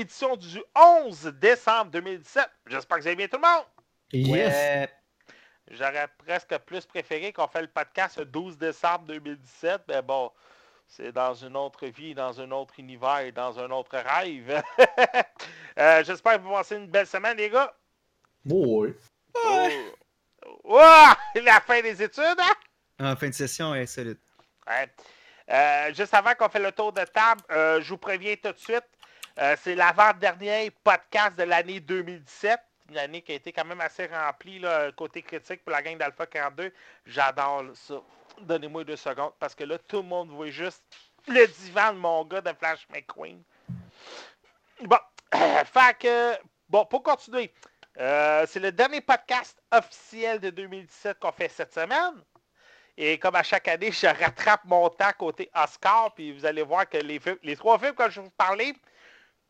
édition du 11 décembre 2017. J'espère que vous allez bien tout le monde. Yes. J'aurais presque plus préféré qu'on fait le podcast le 12 décembre 2017, mais bon, c'est dans une autre vie, dans un autre univers et dans un autre rêve. Euh, J'espère que vous passez une belle semaine, les gars. Ouais. Ouais. Ouah! La fin des études, hein? En fin de session, insolite. Ouais. Euh, juste avant qu'on fait le tour de table, euh, je vous préviens tout de suite, euh, c'est l'avant-dernier podcast de l'année 2017. Une année qui a été quand même assez remplie, côté critique pour la gang d'Alpha 42. J'adore ça. Donnez-moi deux secondes, parce que là, tout le monde voit juste le divan de mon gars de Flash McQueen. Bon, fait que, bon, pour continuer, euh, c'est le dernier podcast officiel de 2017 qu'on fait cette semaine. Et comme à chaque année, je rattrape mon temps côté Oscar. Puis vous allez voir que les, les trois films que je vous parler,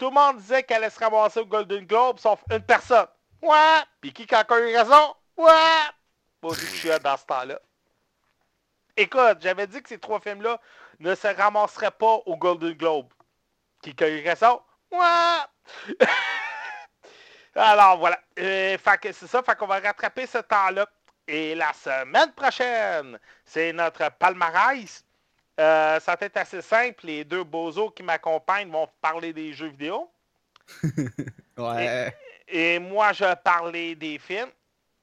tout le monde disait qu'elle allait se ramasser au Golden Globe, sauf une personne. Ouais! Puis qui a encore eu raison? Ouais! Je suis là dans ce temps-là. Écoute, j'avais dit que ces trois films-là ne se ramasseraient pas au Golden Globe. Qui a eu raison? Ouais! Alors voilà. Euh, c'est ça. Fait qu'on va rattraper ce temps-là. Et la semaine prochaine, c'est notre palmarès. Euh, ça va être assez simple. Les deux bozos qui m'accompagnent vont parler des jeux vidéo. Ouais. Et moi, je vais parler des films.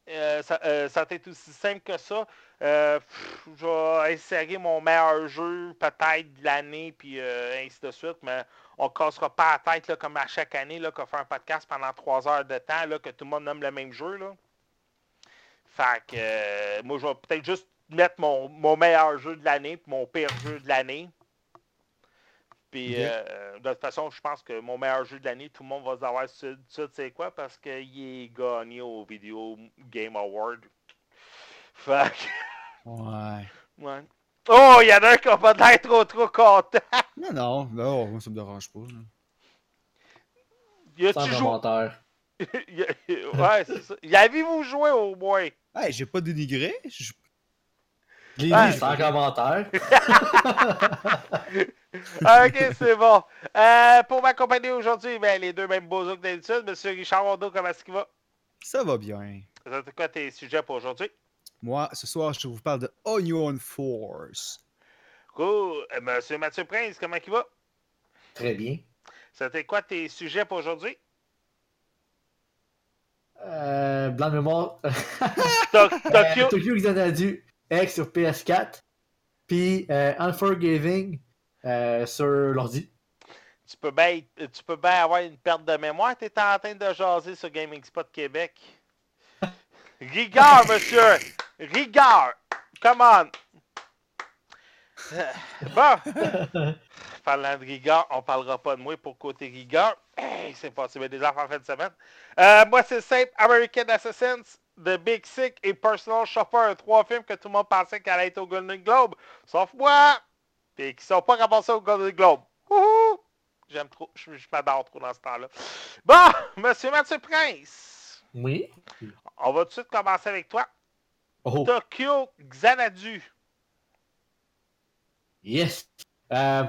Euh, ça, euh, ça va être aussi simple que ça. Euh, pff, je vais insérer mon meilleur jeu peut-être de l'année, puis ainsi de suite, mais on ne cassera pas la tête là, comme à chaque année qu'on fait un podcast pendant trois heures de temps, là, que tout le monde nomme le même jeu. Là. Fait que moi, je vais peut-être juste mettre mon, mon meilleur jeu de l'année, puis mon pire jeu de l'année. Puis euh, de toute façon, je pense que mon meilleur jeu de l'année, tout le monde va savoir suite c'est quoi, parce qu'il est gagné au Video Game Award. Fait que, Ouais. ouais. Oh, il y en a un qui a pas l'air trop trop content. Non, non, non, moi, ça me dérange pas. là. Y Sans a-tu joué? commentaire. Y a- ouais, c'est ça. Y avez-vous joué au moins? Hey, j'ai pas dénigré. je- L'ai Ouais. dit sans commentaire. Ah, ok, c'est bon. Euh, pour m'accompagner aujourd'hui, ben, les deux mêmes beaux que d'habitude. Monsieur Richard Rondeau, comment est-ce qu'il va? Ça va bien. C'est quoi tes sujets pour aujourd'hui? Moi, ce soir, je vous parle de Onion Force. Cool. Euh, Monsieur Mathieu Prince, comment il va? Très bien. C'était quoi tes sujets pour aujourd'hui? Euh, blanc de mémoire. To- Tokyo. Tokyo Xanadu X sur PS4. Puis euh, Unforgiving euh, sur l'ordi. Tu peux bien avoir une perte de mémoire. Tu étais en train de jaser sur Gaming Spot Québec. Rigueur, monsieur! Rigueur! Come on! Bon! Parlant de rigueur, on parlera pas de moi pour côté rigueur. Hey, c'est possible des affaires en fin de semaine. Euh, moi, c'est simple. American Assassins, The Big Sick et Personal Shopper. Trois films que tout le monde pensait qu'elle allait être au Golden Globe. Sauf moi! Puis qui sont pas ramassés au Golden Globe. Wouhou! J'aime trop. Je, je m'adore trop dans ce temps-là. Bon, Monsieur Mathieu Prince, Oui. on va tout de suite commencer avec toi. Oh, Tokyo Xanadu. yes. Euh,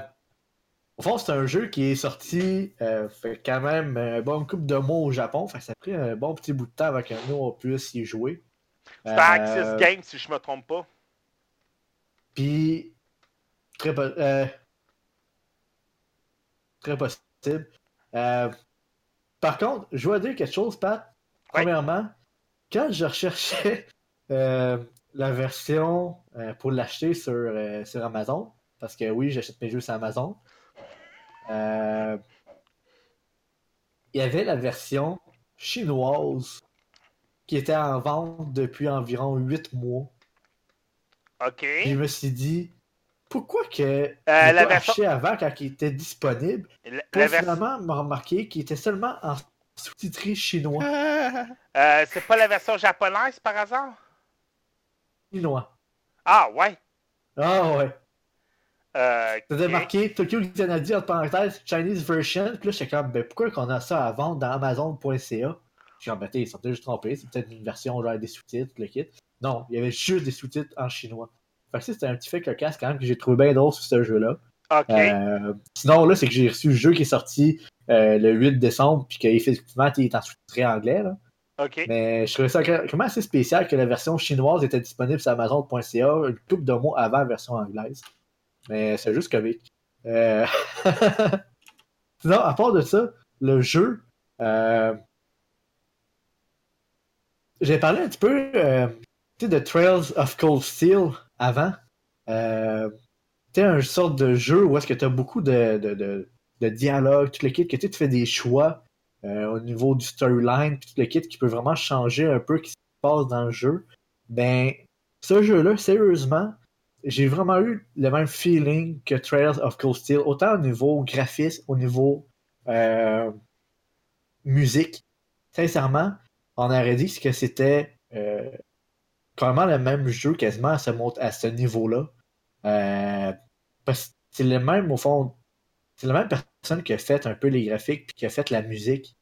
au fond, c'est un jeu qui est sorti euh, fait quand même un bon couple de mois au Japon. Fait que ça a pris un bon petit bout de temps avant que nous on puisse y jouer. C'est à Euh, Axis Games, si je me trompe pas. Puis, très, po- euh, très possible. Euh, par contre, je dois dire quelque chose, Pat. Ouais. Premièrement, quand je recherchais la version pour l'acheter sur, sur Amazon, parce que oui, j'achète mes jeux sur Amazon, euh, il y avait la version chinoise qui était en vente depuis environ 8 mois. OK. Je me suis dit, pourquoi que Euh, j'ai la version- avant quand il était disponible? La, pour la finalement me remarquer qu'il était seulement en sous-titré chinois. euh, c'est pas la version japonaise par hasard? Chinois. Ah, ouais. Ah ouais. Euh, C'était ok. marqué Tokyo Xanadu entre parenthèses Chinese version. Puis là, j'étais comme, ben pourquoi qu'on a ça à vendre dans Amazon.ca? suis en ils sont juste trompés, c'est peut-être une version genre des sous-titres, le kit. Non, il y avait juste des sous-titres en chinois. Fait que c'était un petit fait cocasse quand même que j'ai trouvé bien drôle sur ce jeu-là. OK. Euh, sinon, là, c'est que j'ai reçu le jeu qui est sorti euh, le 8 décembre, puis qu'effectivement, il est en sous-titré anglais. Là. Mais je trouvais ça même assez spécial que la version chinoise était disponible sur Amazon.ca une couple de mois avant la version anglaise. Mais c'est juste comique. Euh... Sinon, à part de ça, le jeu. Euh... J'ai parlé un petit peu euh, de Trails of Cold Steel avant. Euh, tu un sorte de jeu où est-ce que tu as beaucoup de, de, de, dialogue, tout le kit, que tu fais des choix euh, au niveau du storyline, tout le kit qui peut vraiment changer un peu ce qui se passe dans le jeu. Ben, ce jeu-là, sérieusement, j'ai vraiment eu le même feeling que Trails of Cold Steel, autant au niveau graphisme, au niveau euh, musique. Sincèrement, on aurait dit que c'était euh, carrément le même jeu quasiment à ce, niveau-là. Euh, parce que c'est le même, au fond, c'est la même personne qui a fait un peu les graphiques puis qui a fait la musique.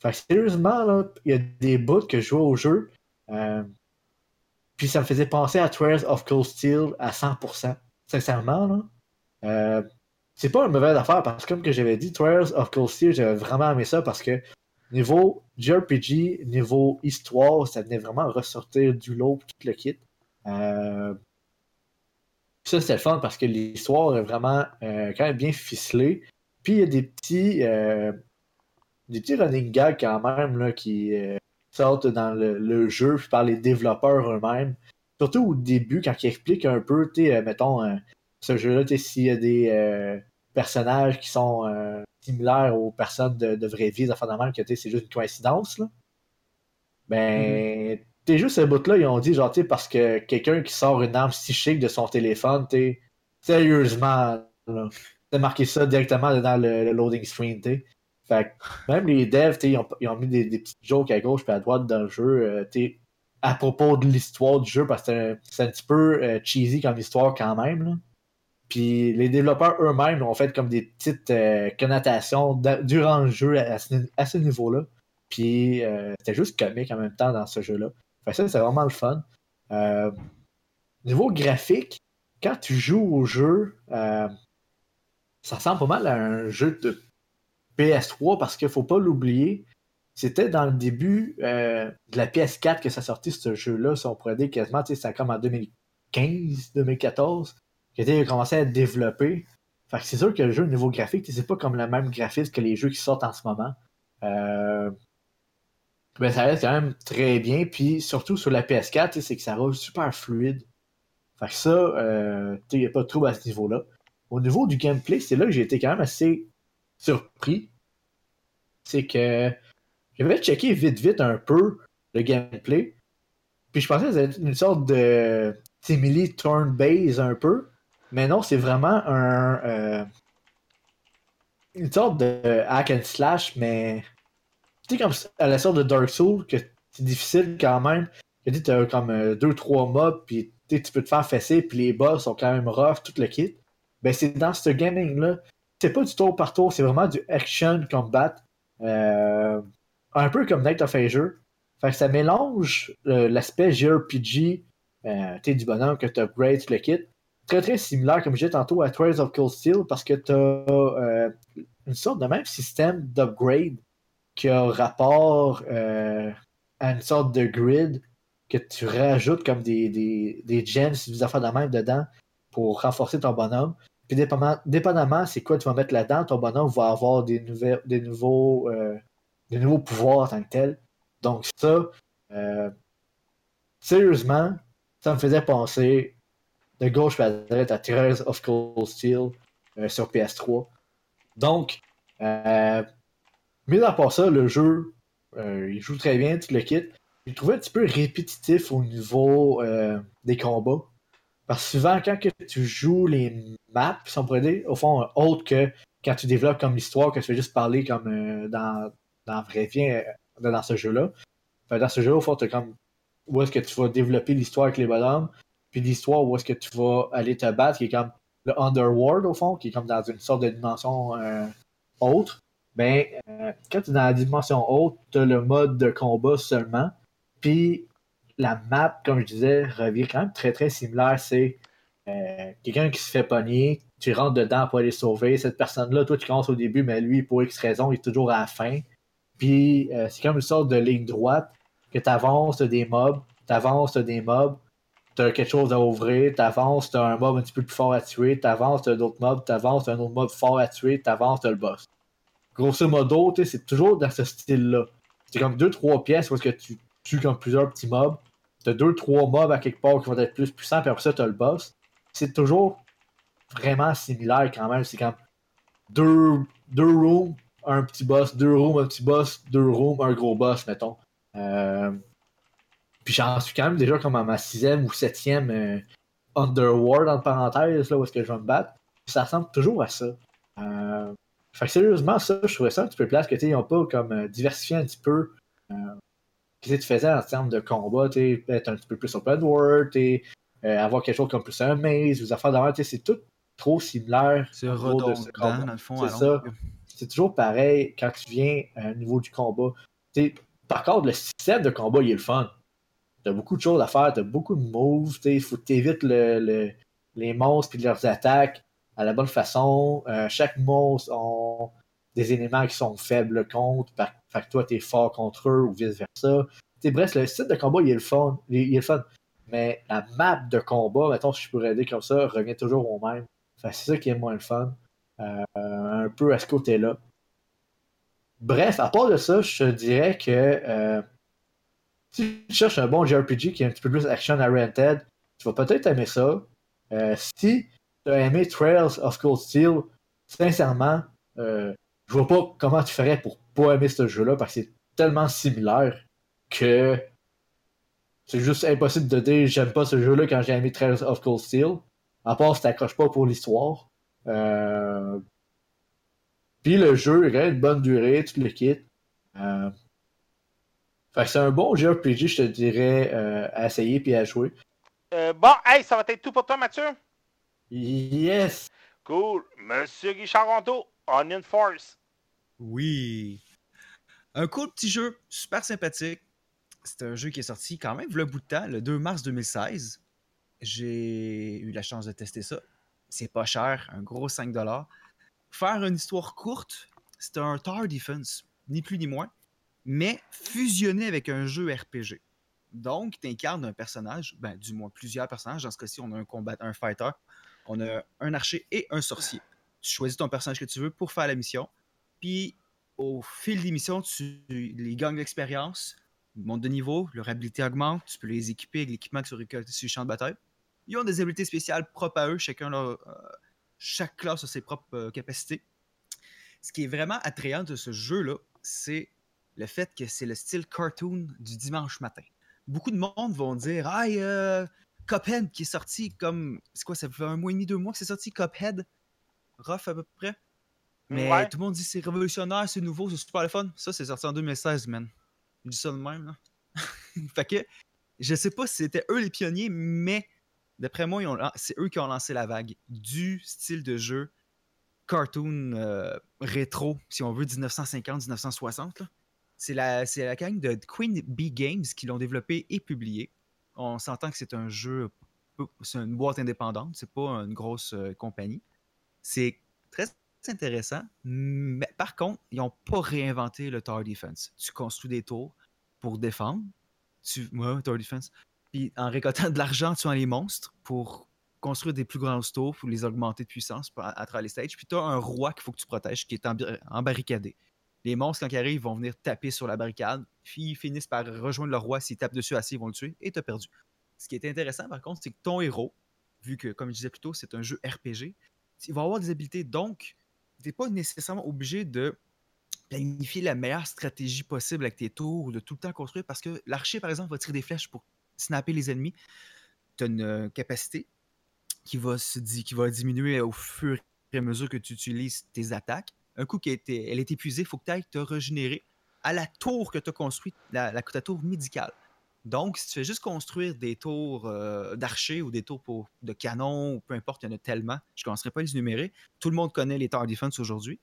Fait que sérieusement, il y a des bouts que je jouais au jeu. Euh, puis ça me faisait penser à Trails of Cold Steel à 100%. Sincèrement, là. Euh, c'est pas une mauvaise affaire parce que, comme que j'avais dit, Trails of Cold Steel, j'avais vraiment aimé ça parce que niveau JRPG, niveau histoire, ça venait vraiment ressortir du lot tout le kit. Euh, ça, c'était le fun parce que l'histoire est vraiment euh, quand même bien ficelée. Puis il y a des petits, euh, des petits running gags quand même là, qui sortent dans le, jeu par les développeurs eux-mêmes. Surtout au début, quand ils expliquent un peu, mettons, ce jeu-là, s'il y a des personnages qui sont similaires aux personnes de, de vraie vie, même, que c'est juste une coïncidence. Là. Ben, mm-hmm t'es juste ce bout-là, ils ont dit, genre, tu parce que quelqu'un qui sort une arme psychique de son téléphone, t'es sérieusement, t'as marqué ça directement dans le, loading screen, t'es. Fait même les devs, ils ont, ils ont, mis des, des petites jokes à gauche et à droite dans le jeu, euh, à propos de l'histoire du jeu, parce que c'est un, petit peu euh, cheesy comme histoire quand même, là. Puis les développeurs eux-mêmes ont fait comme des petites euh, connotations durant le jeu à, ce, niveau-là. Puis c'était juste comique en même temps dans ce jeu-là. Fait ça, c'est vraiment le fun. Euh, niveau graphique, quand tu joues au jeu, euh, ça ressemble pas mal à un jeu de PS3 parce qu'il faut pas l'oublier. C'était dans le début euh, de la PS4 que ça sortit ce jeu-là, si on pourrait dire quasiment, c'est comme en 2015, 2014, qu'il a commencé à être développé. Fait que c'est sûr que le jeu au niveau graphique, c'est pas comme le même graphisme que les jeux qui sortent en ce moment. Euh, ben, ça reste quand même très bien. Puis surtout sur la PS4, c'est que ça roule super fluide. Fait que ça, euh, il n'y a pas de trouble à ce niveau-là. Au niveau du gameplay, c'est là que j'ai été quand même assez surpris. C'est que j'avais checké vite vite un peu le gameplay. Puis je pensais que c'était une sorte de simili turn base un peu. Mais non, c'est vraiment un euh, une sorte de hack and slash, mais tu sais, comme à la sorte de Dark Souls, que c'est difficile quand même, que tu as comme 2-3 euh, mobs, puis tu peux te faire fesser, puis les boss sont quand même rough, tout le kit. Ben, c'est dans ce gaming-là. C'est pas du tour par tour, c'est vraiment du action combat. Euh, un peu comme Night of Azure. Que ça mélange euh, l'aspect JRPG euh, du bonhomme que tu upgrades le kit. Très très similaire, comme je disais tantôt, à Trails of Cold Steel, parce que tu as une sorte de même système d'upgrade qui a rapport euh, à une sorte de grid que tu rajoutes comme des, des, des gens, des affaires de même dedans pour renforcer ton bonhomme. Puis dépendamment, c'est quoi tu vas mettre là-dedans, ton bonhomme va avoir des, nouvelles, des, nouveaux, euh, des nouveaux pouvoirs en tant que tel. Donc ça, euh, sérieusement, ça me faisait penser de gauche à droite à Trails of Cold Steel sur PS3. Donc, mais à part ça, le jeu, euh, il joue très bien, tout le kit. J'ai trouvé un petit peu répétitif au niveau euh, des combats. Parce que souvent, quand que tu joues les maps, si on pourrait dire, au fond, autre que quand tu développes comme l'histoire, que tu fais juste parler comme euh, dans, dans vrai vie, dans ce jeu-là. dans ce jeu, au fond, tu comme où est-ce que tu vas développer l'histoire avec les bonhommes, puis l'histoire où est-ce que tu vas aller te battre, qui est comme le Underworld, au fond, qui est comme dans une sorte de dimension autre. ben, euh, quand tu es dans la dimension haute, tu as le mode de combat seulement. Puis la map, comme je disais, revient quand même très très similaire. C'est euh, quelqu'un qui se fait pogner, tu rentres dedans pour aller sauver. Cette personne-là, toi, tu commences au début, mais lui, pour X raison, il est toujours à la fin. Puis euh, c'est comme une sorte de ligne droite que tu avances, des mobs, tu avances, des mobs, tu as quelque chose à ouvrir, tu avances, tu as un mob un petit peu plus fort à tuer, tu avances, tu as d'autres mobs, tu avances, tu as un autre mob fort à tuer, tu avances, tu as le boss. Grosso modo, c'est toujours dans ce style-là. C'est comme deux, trois pièces où est-ce que tu tues comme plusieurs petits mobs. Tu as deux, trois mobs à quelque part qui vont être plus puissants, puis après ça, tu as le boss. C'est toujours vraiment similaire quand même. C'est comme deux, deux rooms, un petit boss, deux rooms, un petit boss, deux rooms, un gros boss, mettons. Euh, puis j'en suis quand même déjà comme à ma sixième ou septième euh, Underworld, en parenthèse, là, où est-ce que je vais me battre. ça ressemble toujours à ça. Euh, fait que sérieusement, ça, je trouvais ça un petit peu place que ils n'ont pas comme euh, diversifié un petit peu euh, ce que tu faisais en termes de combat, être un petit peu plus open world, avoir quelque chose comme plus un maze, ou affaires d'avant, c'est tout trop similaire. C'est redondant, dans le fond. C'est ça. C'est toujours pareil quand tu viens au niveau du combat. par contre, le système de combat, il est le fun. T'as beaucoup de choses à faire, t'as beaucoup de moves, il faut que t'évites le, les monstres et leurs attaques à la bonne façon. Euh, chaque monstre a des éléments qui sont faibles contre, que toi t'es fort contre eux ou vice-versa. Bref, le style de combat il est le fun. Est le fun. Mais la map de combat, mettons si je pourrais aider comme ça, revient toujours au même. c'est ça qui est moins le fun. Euh, un peu à ce côté-là. Bref, à part de ça, je te dirais que euh, si tu cherches un bon JRPG qui est un petit peu plus action oriented, tu vas peut-être aimer ça. Euh, si tu as aimé Trails of Cold Steel, sincèrement, euh, je vois pas comment tu ferais pour pas aimer ce jeu-là parce que c'est tellement similaire que c'est juste impossible de dire j'aime pas ce jeu-là quand j'ai aimé Trails of Cold Steel. À part si t'accroches pas pour l'histoire. Euh... Puis le jeu, il a une bonne durée, tu le quittes. Euh... Fait que c'est un bon JRPG, je te dirais, euh, à essayer puis à jouer. Euh, bon, hey, ça va être tout pour toi, Mathieu? Yes! Cool. Monsieur Guichard Rondeau, Onion Force. Oui. Un cool petit jeu, super sympathique. C'est un jeu qui est sorti quand même le bout de temps, le 2 mars 2016. J'ai eu la chance de tester ça. C'est pas cher, un gros 5$. Faire une histoire courte, c'est un Tower Defense, ni plus ni moins mais fusionné avec un jeu RPG. Donc, tu incarnes un personnage, ben, du moins plusieurs personnages. Dans ce cas-ci, on a un combat, un fighter, on a un archer et un sorcier. Tu choisis ton personnage que tu veux pour faire la mission. Puis, au fil des missions, tu les gagnes l'expérience, monte de niveau, leur habilité augmente, tu peux les équiper avec l'équipement qui sont récoltés sur le champ de bataille. Ils ont des habilités spéciales propres à eux, chacun leur, euh, chaque classe a ses propres euh, capacités. Ce qui est vraiment attrayant de ce jeu-là, c'est le fait que c'est le style cartoon du dimanche matin. Beaucoup de monde vont dire Ah, euh, Cuphead qui est sorti comme. C'est quoi, ça fait un mois et demi, deux mois que c'est sorti Cuphead Rough à peu près. Mais tout le monde dit c'est révolutionnaire, c'est nouveau, c'est super le fun. Ça, c'est sorti en 2016, man. Je dis ça de même, là. fait que, je sais pas si c'était eux les pionniers, mais d'après moi, c'est eux qui ont lancé la vague du style de jeu cartoon euh, rétro, si on veut, 1950-1960. C'est la, la gang de Queen Bee Games qui l'ont développé et publié. On s'entend que c'est un jeu, c'est une boîte indépendante, c'est pas une grosse euh, compagnie. C'est très intéressant, mais par contre, ils n'ont pas réinventé le Tower Defense. Tu construis des tours pour défendre. Tu, ouais, Tower Defense. Puis en récoltant de l'argent, tu as les monstres pour construire des plus grands tours, pour les augmenter de puissance à, travers les stages. Puis tu as un roi qu'il faut que tu protèges qui est embarricadé les monstres, quand ils arrivent, vont venir taper sur la barricade, puis ils finissent par rejoindre le roi. S'ils tapent dessus assez, ils vont le tuer, et t'as perdu. Ce qui est intéressant, par contre, c'est que ton héros, vu que, comme je disais plus tôt, c'est un jeu RPG, il va avoir des habiletés. Donc, n'es pas nécessairement obligé de planifier la meilleure stratégie possible avec tes tours, ou de tout le temps construire, parce que l'archer, par exemple, va tirer des flèches pour snapper les ennemis. Tu as une euh, capacité qui va, se, qui va diminuer au fur et à mesure que tu utilises tes attaques un coup elle est épuisée, il faut que tu ailles te régénérer à la tour que tu as construite, la, la, ta tour médicale. Donc, si tu fais juste construire des tours euh, d'archers ou des tours pour, de canon, ou peu importe, il y en a tellement, je ne commencerai pas à les énumérer. Tout le monde connaît les Tower Defense aujourd'hui.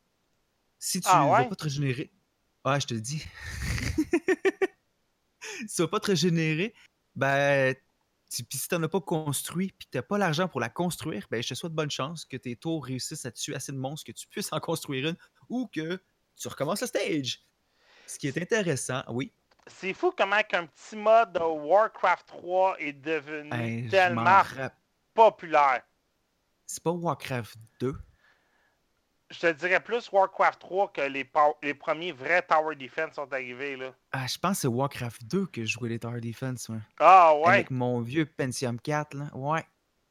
Si tu Ah vas pas te régénérer. Ah, je te le dis. si tu vas pas te régénérer, ben. tu- si t'en as pas construit, puis t'as pas l'argent pour la construire, ben je te souhaite bonne chance que tes tours réussissent à tuer assez de monstres que tu puisses en construire une ou que tu recommences le stage. Ce qui est intéressant, oui. C'est fou comment qu'un petit mode de Warcraft 3 est devenu tellement populaire. C'est pas Warcraft 2. Je te dirais plus Warcraft 3 que les, premiers vrais Tower Defense sont arrivés. là. Ah, je pense que c'est Warcraft 2 que je jouais les Tower Defense, ouais. Ah ouais. Avec mon vieux Pentium 4, là. Ouais.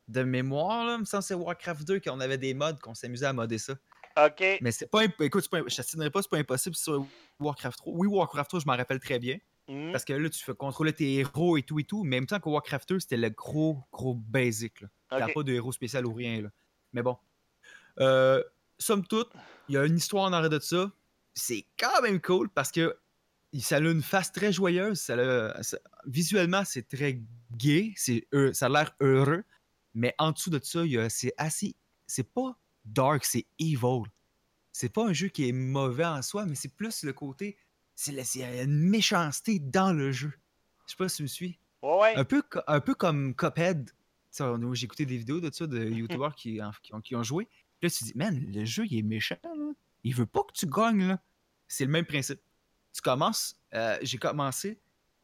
De mémoire, là, il me semble que c'est Warcraft 2 qu'on avait des mods, qu'on s'amusait à modder ça. Ok. Mais c'est pas. Écoute, pas... je t'assinerai pas, c'est pas impossible sur Warcraft 3. Oui, Warcraft 3, je m'en rappelle très bien. Mhm. Parce que là, tu fais contrôler tes héros et tout et tout. Mais en même temps que Warcraft 2, c'était le gros, gros basic. Là. T'as Ok. pas de héros spécial ou rien. Là. Mais bon. Euh, somme toute, il y a une histoire en arrêt de ça. C'est quand même cool parce que ça a une face très joyeuse. Ça a- ça- visuellement, c'est très gay. C'est, heu- ça a l'air heureux. Mais en dessous de ça, il c'est assez. C'est pas dark, c'est evil. C'est pas un jeu qui est mauvais en soi, mais c'est plus le côté. C'est une méchanceté dans le jeu. Je sais pas si tu me suis. Ouais, ouais. Un peu, un peu comme Cuphead. J'ai écouté des vidéos de ça, de YouTubers qui, en- qui ont, qui ont joué. Là, tu te dis, man, le jeu, il est méchant. Là. Il veut pas que tu gagnes. là. C'est le même principe. Tu commences, euh, j'ai commencé,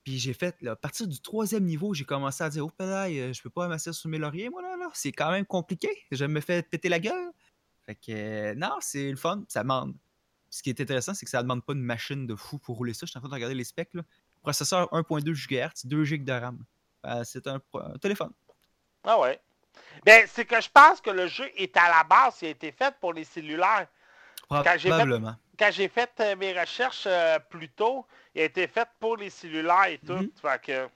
puis j'ai fait, là, à partir du troisième niveau, j'ai commencé à dire, oh, pédale, euh, je peux pas m'asseoir sur mes lauriers, moi, là. là. C'est quand même compliqué. Je me fais péter la gueule. Fait que, euh, non, c'est le fun. Ça demande. Ce qui est intéressant, c'est que ça demande pas une machine de fou pour rouler ça. Je suis en train de regarder les specs. Là. Processeur 1.2 GHz, 2 GB de RAM. Euh, c'est un, téléphone. Ah ouais. Ben, c'est que je pense que le jeu est à la base, il a été fait pour les cellulaires. Quand j'ai fait- Probablement. Quand j'ai fait euh, mes recherches euh, plus tôt, il a été fait pour les cellulaires et tout. Mhm. Fait que.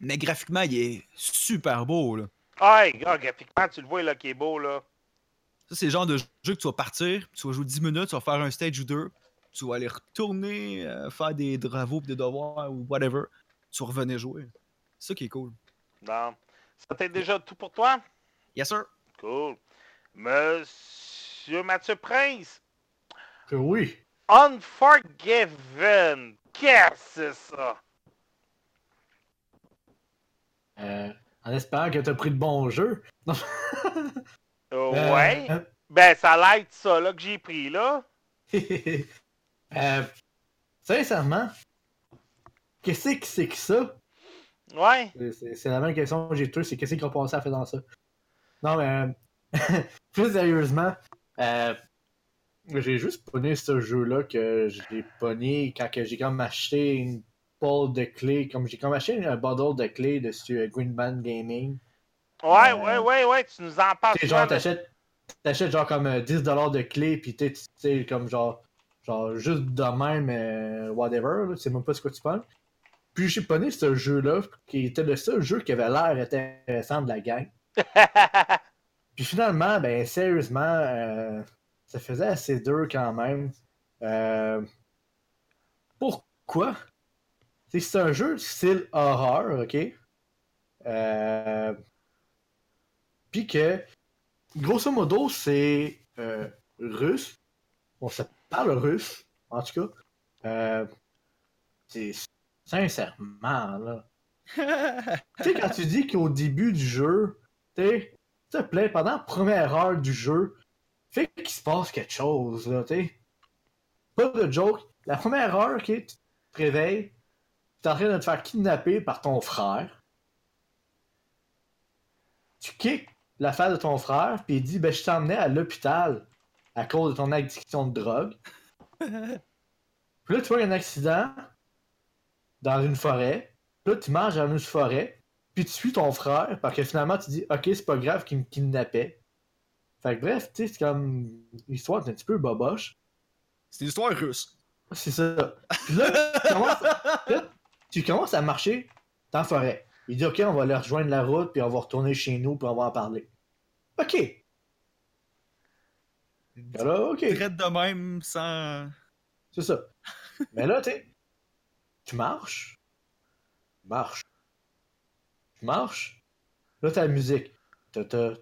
Mais graphiquement, il est super beau. Là. Ah, gars, graphiquement, tu le vois là qui est beau là. Ça, c'est le genre de jeu que tu vas partir, tu vas jouer 10 minutes, tu vas faire un stage ou deux, tu vas aller retourner, euh, faire des travaux, des devoirs ou whatever. Tu vas revenir jouer. C'est ça qui est cool. Non. Ça t'est déjà tout pour toi? Yes, sir. Cool. Monsieur Mathieu Prince, Que oui. Unforgiven. Qu'est-ce que c'est ça? Euh, en espérant que t'as pris de bons jeux. Non. Euh, ouais. Euh, Ben, ça a l'air de ça là que j'ai pris là. euh, sincèrement, qu'est-ce que c'est que ça? Ouais. C'est- la même question que j'ai toujours, c'est qu'est-ce qu'on pensait à faire dans ça? Non, mais euh, plus sérieusement, euh, j'ai juste pogné ce jeu-là que j'ai pogné quand j'ai comme acheté une pole de clés, comme j'ai comme acheté un bundle de clés dessus euh, Green Band Gaming. Ouais, Euh, ouais, ouais, ouais, tu nous en parles. Tu genre, t'achètes, t'achètes genre comme euh, 10$ de clés, pis tu sais, comme genre, genre juste de même, euh, whatever, sais même pas ce que tu penses. Puis j'ai pogné ce jeu-là, qui était le seul jeu qui avait l'air intéressant de la gang. Puis finalement, ben sérieusement, euh, ça faisait assez dur quand même. Euh, pourquoi? C'est que c'est un jeu style horreur, ok? Euh, Puis que, grosso modo, c'est euh, russe. On se parle russe, en tout cas. Euh, c'est sincèrement, là. Tu sais, quand tu dis qu'au début du jeu, tu sais, s'il te plaît, pendant la première heure du jeu, fait qu'il se passe quelque chose, là, tu sais. Pas de joke. La première heure, ok, tu te réveilles, tu es en train de te faire kidnapper par ton frère. Tu kicks la face de ton frère, puis il dit, ben, je t'emmenais à l'hôpital à cause de ton addiction de drogue. Puis là, tu vois un accident dans une forêt. Puis là, tu manges dans une forêt. Puis tu suis ton frère parce que finalement, tu dis, ok, c'est pas grave qu'il me kidnappait. Fait que bref, tu sais, c'est comme. L'histoire est un petit peu boboche. C'est une histoire russe. C'est ça. Puis là, tu commences, là, tu commences à marcher dans la forêt. Il dit, ok, on va aller rejoindre la route, puis on va retourner chez nous, puis on va en parler. Ok. Là, ok. Traite de même sans. C'est ça. Mais là, tu tu marches. Tu marches. Tu marches. Là, t'as la musique. Ta ta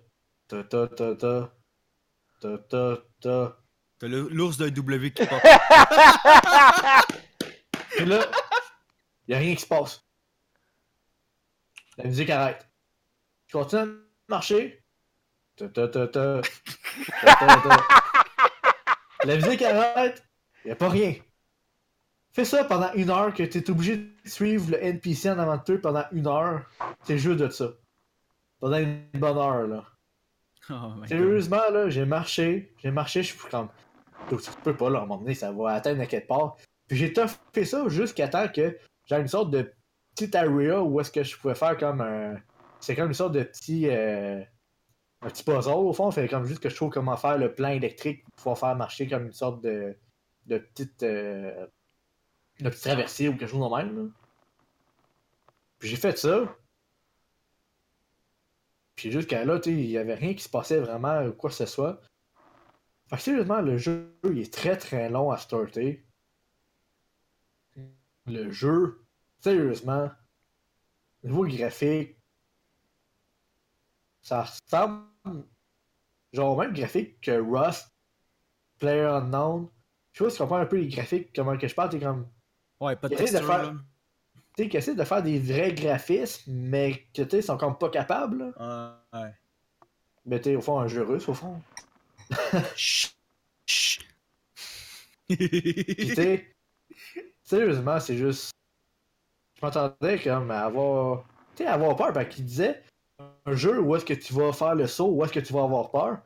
ta ta ta ta ta ta ta T'as l'ours d'un W qui pop. Puis là, y a rien qui se passe. La musique arrête. Je continue à marcher. Ta, ta, ta. La musique arrête. Y a pas rien. Fais ça pendant une heure que t'es obligé de suivre le NPC en avant de toi pendant une heure. C'est juste de ça. Pendant une bonne heure, là. Oh God. Sérieusement, là, j'ai marché, j'ai marché, je suis comme. Donc, tu peux pas, là, à un moment donné, ça va atteindre à quelque part. Puis j'ai fait ça jusqu'à temps que j'ai une sorte de petite area où est-ce que je pouvais faire comme un. C'est comme une sorte de petit. euh, Un petit puzzle, au fond. Fait comme juste que je trouve comment faire le plan électrique pour pouvoir faire marcher comme une sorte de. de petite. euh, de petit traversier ou quelque chose de même. Puis j'ai fait ça. Puis jusqu'à là, il y avait rien qui se passait vraiment ou quoi que ce soit. Fait que sérieusement, le jeu, il est très très long à starter. Le jeu, sérieusement, niveau graphique, ça ressemble genre au même graphique que Rust, Player Unknown. Je sais pas si tu comprends un peu les graphiques, comment que je parle, t'es comme Ouais, pas de faire- tu sais, qui essaie de faire des vrais graphismes, mais que tu sais, ils sont comme pas capables. là. Ouais. Mais t'es au fond un jeu russe, au fond. Chut. Chut. Sérieusement, c'est juste. Je m'attendais comme à avoir. Tu sais, à avoir peur, parce qu'il disait un jeu où est-ce que tu vas faire le saut, où est-ce que tu vas avoir peur.